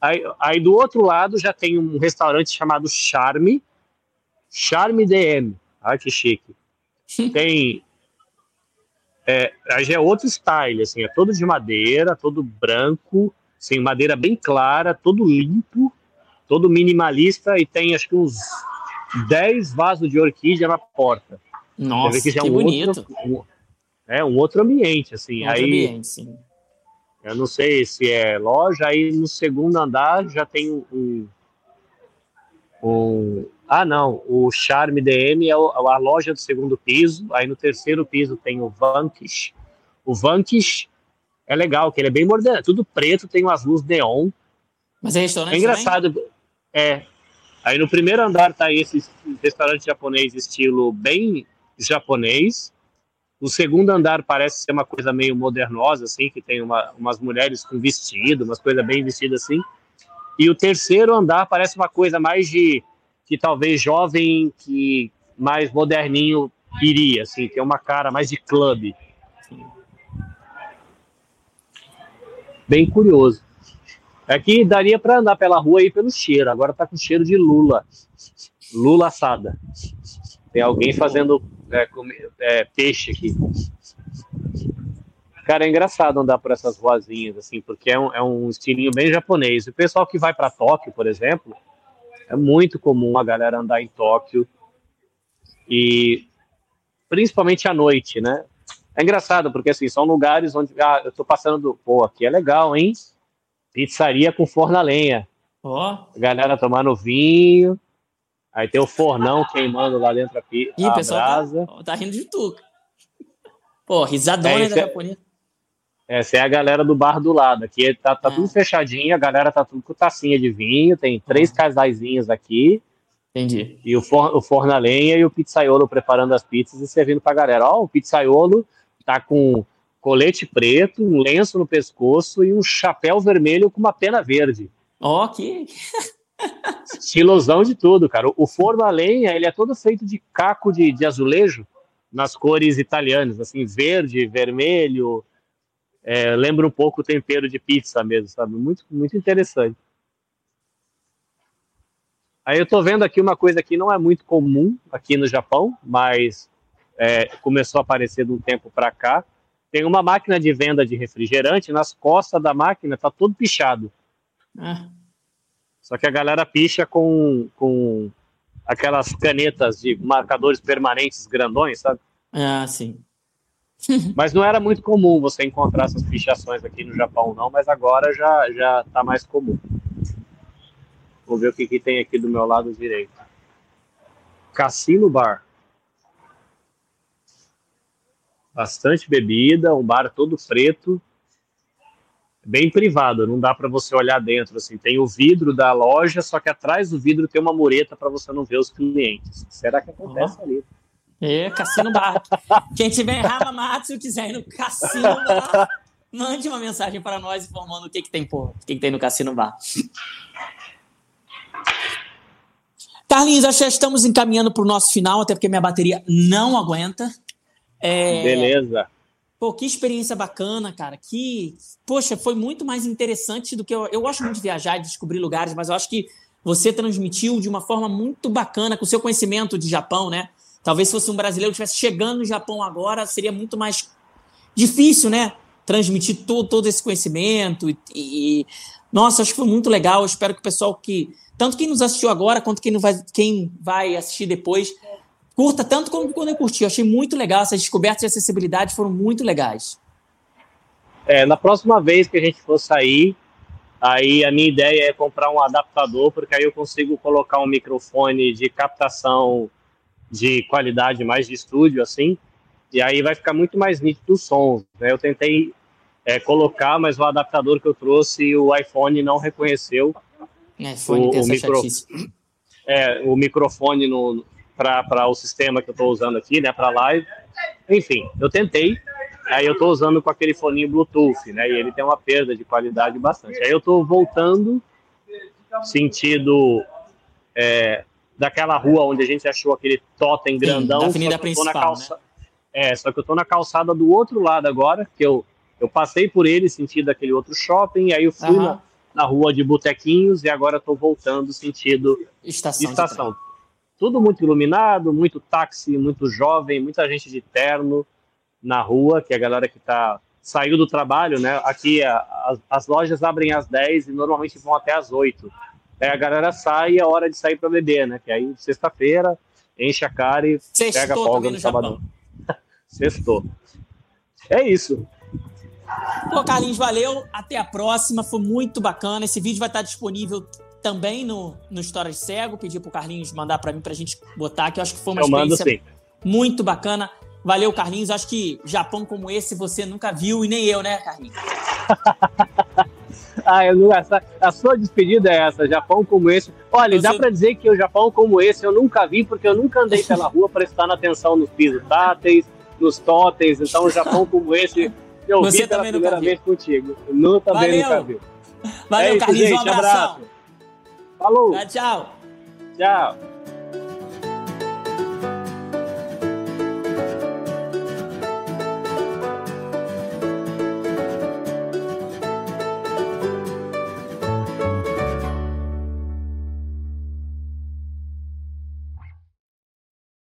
Aí, aí do outro lado já tem um restaurante chamado Charme. Charme DM. Ai, que chique. [laughs] Tem. É, aí já é outro style, assim, é todo de madeira, todo branco, assim, madeira bem clara, todo limpo, todo minimalista e tem acho que uns 10 vasos de orquídea na porta. Nossa, que, já é que um bonito. Outro, é um outro ambiente, assim. Outro aí, ambiente, sim. eu não sei se é loja, aí no segundo andar já tem um. um ah, não, o Charme DM é a loja do segundo piso, aí no terceiro piso tem o Vanquish. O Vanquish é legal, que ele é bem moderno, tudo preto, tem umas luzes neon. Mas é restaurante É engraçado, também? é. Aí no primeiro andar tá esse restaurante japonês estilo bem japonês. O segundo andar parece ser uma coisa meio modernosa, assim, que tem uma, umas mulheres com vestido, umas coisas bem vestidas assim. E o terceiro andar parece uma coisa mais de que talvez jovem, que mais moderninho iria, assim, tem uma cara mais de clube. Bem curioso. Aqui daria para andar pela rua aí pelo cheiro. Agora tá com cheiro de lula. Lula assada. Tem alguém fazendo é, é, peixe aqui. Cara, é engraçado andar por essas ruazinhas, assim, porque é um, é um estilinho bem japonês. O pessoal que vai para Tóquio, por exemplo, é muito comum a galera andar em Tóquio e principalmente à noite, né? É engraçado porque assim são lugares onde ah, eu tô passando, pô, aqui é legal, hein? Pizzaria com forno a lenha. Ó. A galera tomando vinho. Aí tem o fornão queimando lá dentro a, pi- Ih, a pessoal brasa. tá, tá rindo de tudo. Pô, risadona É, da é- japonesa. Essa é a galera do bar do lado. Aqui tá, tá Ah. tudo fechadinho, a galera tá tudo com tacinha de vinho, tem três Ah. casaizinhos aqui, Entendi. e o, for, o forno a lenha e o pizzaiolo preparando as pizzas e servindo pra galera. Ó, o pizzaiolo tá com colete preto, um lenço no pescoço e um chapéu vermelho com uma pena verde. Ó, que. [laughs] Estilosão de tudo, cara. O forno a lenha, ele é todo feito de caco de, de azulejo, nas cores italianas, assim, verde, vermelho. É, lembra um pouco o tempero de pizza mesmo, sabe? Muito, muito interessante. Aí eu tô vendo aqui uma coisa que não é muito comum aqui no Japão, mas é, começou a aparecer de um tempo para cá. Tem uma máquina de venda de refrigerante, nas costas da máquina tá todo pichado. Ah, Só que a galera picha com, com aquelas canetas de marcadores permanentes grandões, sabe? ah, sim. [laughs] Mas não era muito comum você encontrar essas pichações aqui no Japão, não, mas agora já, já tá mais comum. Vou ver o que, que tem aqui do meu lado direito. Cassino Bar. Bastante bebida, um bar todo preto. Bem privado, não dá para você olhar dentro assim. Tem o vidro da loja, só que atrás do vidro tem uma mureta para você não ver os clientes. Será que acontece ali? É, Cassino Bar. Quem tiver em Hamamatsu quiser ir no Cassino Bar, mande uma mensagem para nós informando o que, que tem por, o que, que tem no Cassino Bar. Carlinhos, acho que já estamos encaminhando para o nosso final, até porque minha bateria não aguenta. É, Beleza. Pô, que experiência bacana, cara. Que, poxa, foi muito mais interessante do que eu. Eu gosto muito de viajar e descobrir lugares, mas eu acho que você transmitiu de uma forma muito bacana, com o seu conhecimento de Japão, né? Talvez se fosse um brasileiro que estivesse chegando no Japão agora, seria muito mais difícil, né? Transmitir todo, todo esse conhecimento. E, e- Nossa, acho que foi muito legal. Eu espero que o pessoal que. Tanto quem nos assistiu agora, quanto quem, vai, quem vai assistir depois, curta tanto como quando eu curti. Eu achei muito legal. Essas descobertas de acessibilidade foram muito legais. É, na próxima vez que a gente for sair, aí a minha ideia é comprar um adaptador, porque aí eu consigo colocar um microfone de captação de qualidade mais de estúdio, assim, e aí vai ficar muito mais nítido o som. Né? Eu tentei é, colocar, mas o adaptador que eu trouxe, o iPhone não reconheceu É, O- o micro- é, o microfone para o sistema que eu estou usando aqui, né, para live. Enfim, eu tentei. Aí eu estou usando com aquele foninho Bluetooth, né, e ele tem uma perda de qualidade bastante. Aí eu estou voltando sentido é, daquela rua onde a gente achou aquele totem grandão. Sim, da avenida principal, calça... né? É, só que eu tô na calçada do outro lado agora, que eu, eu passei por ele sentido aquele outro shopping, aí eu fui uhum. na, na rua de Botequinhos e agora estou voltando sentido estação. estação. Tudo muito iluminado, muito táxi, muito jovem, muita gente de terno na rua, que é a galera que tá saiu do trabalho, né? Aqui a, a, as lojas abrem às 10 e normalmente vão até às 8. Aí a galera sai e é hora de sair para beber, né? Que aí sexta-feira enche a cara e Sextou pega a folga no, no sábado. [laughs] Sextou. É isso. Pô, Carlinhos, valeu. Até a próxima. Foi muito bacana. Esse vídeo vai estar disponível também no, no Histórias Cego. Pedi pro Carlinhos mandar para mim pra gente botar, que eu acho que foi uma eu experiência mando, muito bacana. Valeu, Carlinhos. Acho que Japão como esse você nunca viu e nem eu, né, Carlinhos? [laughs] ah, eu essa, a sua despedida é essa, Japão como esse. Olha, eu dá para dizer que o Japão como esse eu nunca vi, porque eu nunca andei pela rua prestando atenção nos pisos táteis, nos totens. Então, o Japão como esse eu Você vi pela primeira vez contigo. Eu também Valeu. nunca vi. Valeu, é isso, Carlinhos. Gente, um abração. Abraço. Falou. Tchau. Tchau.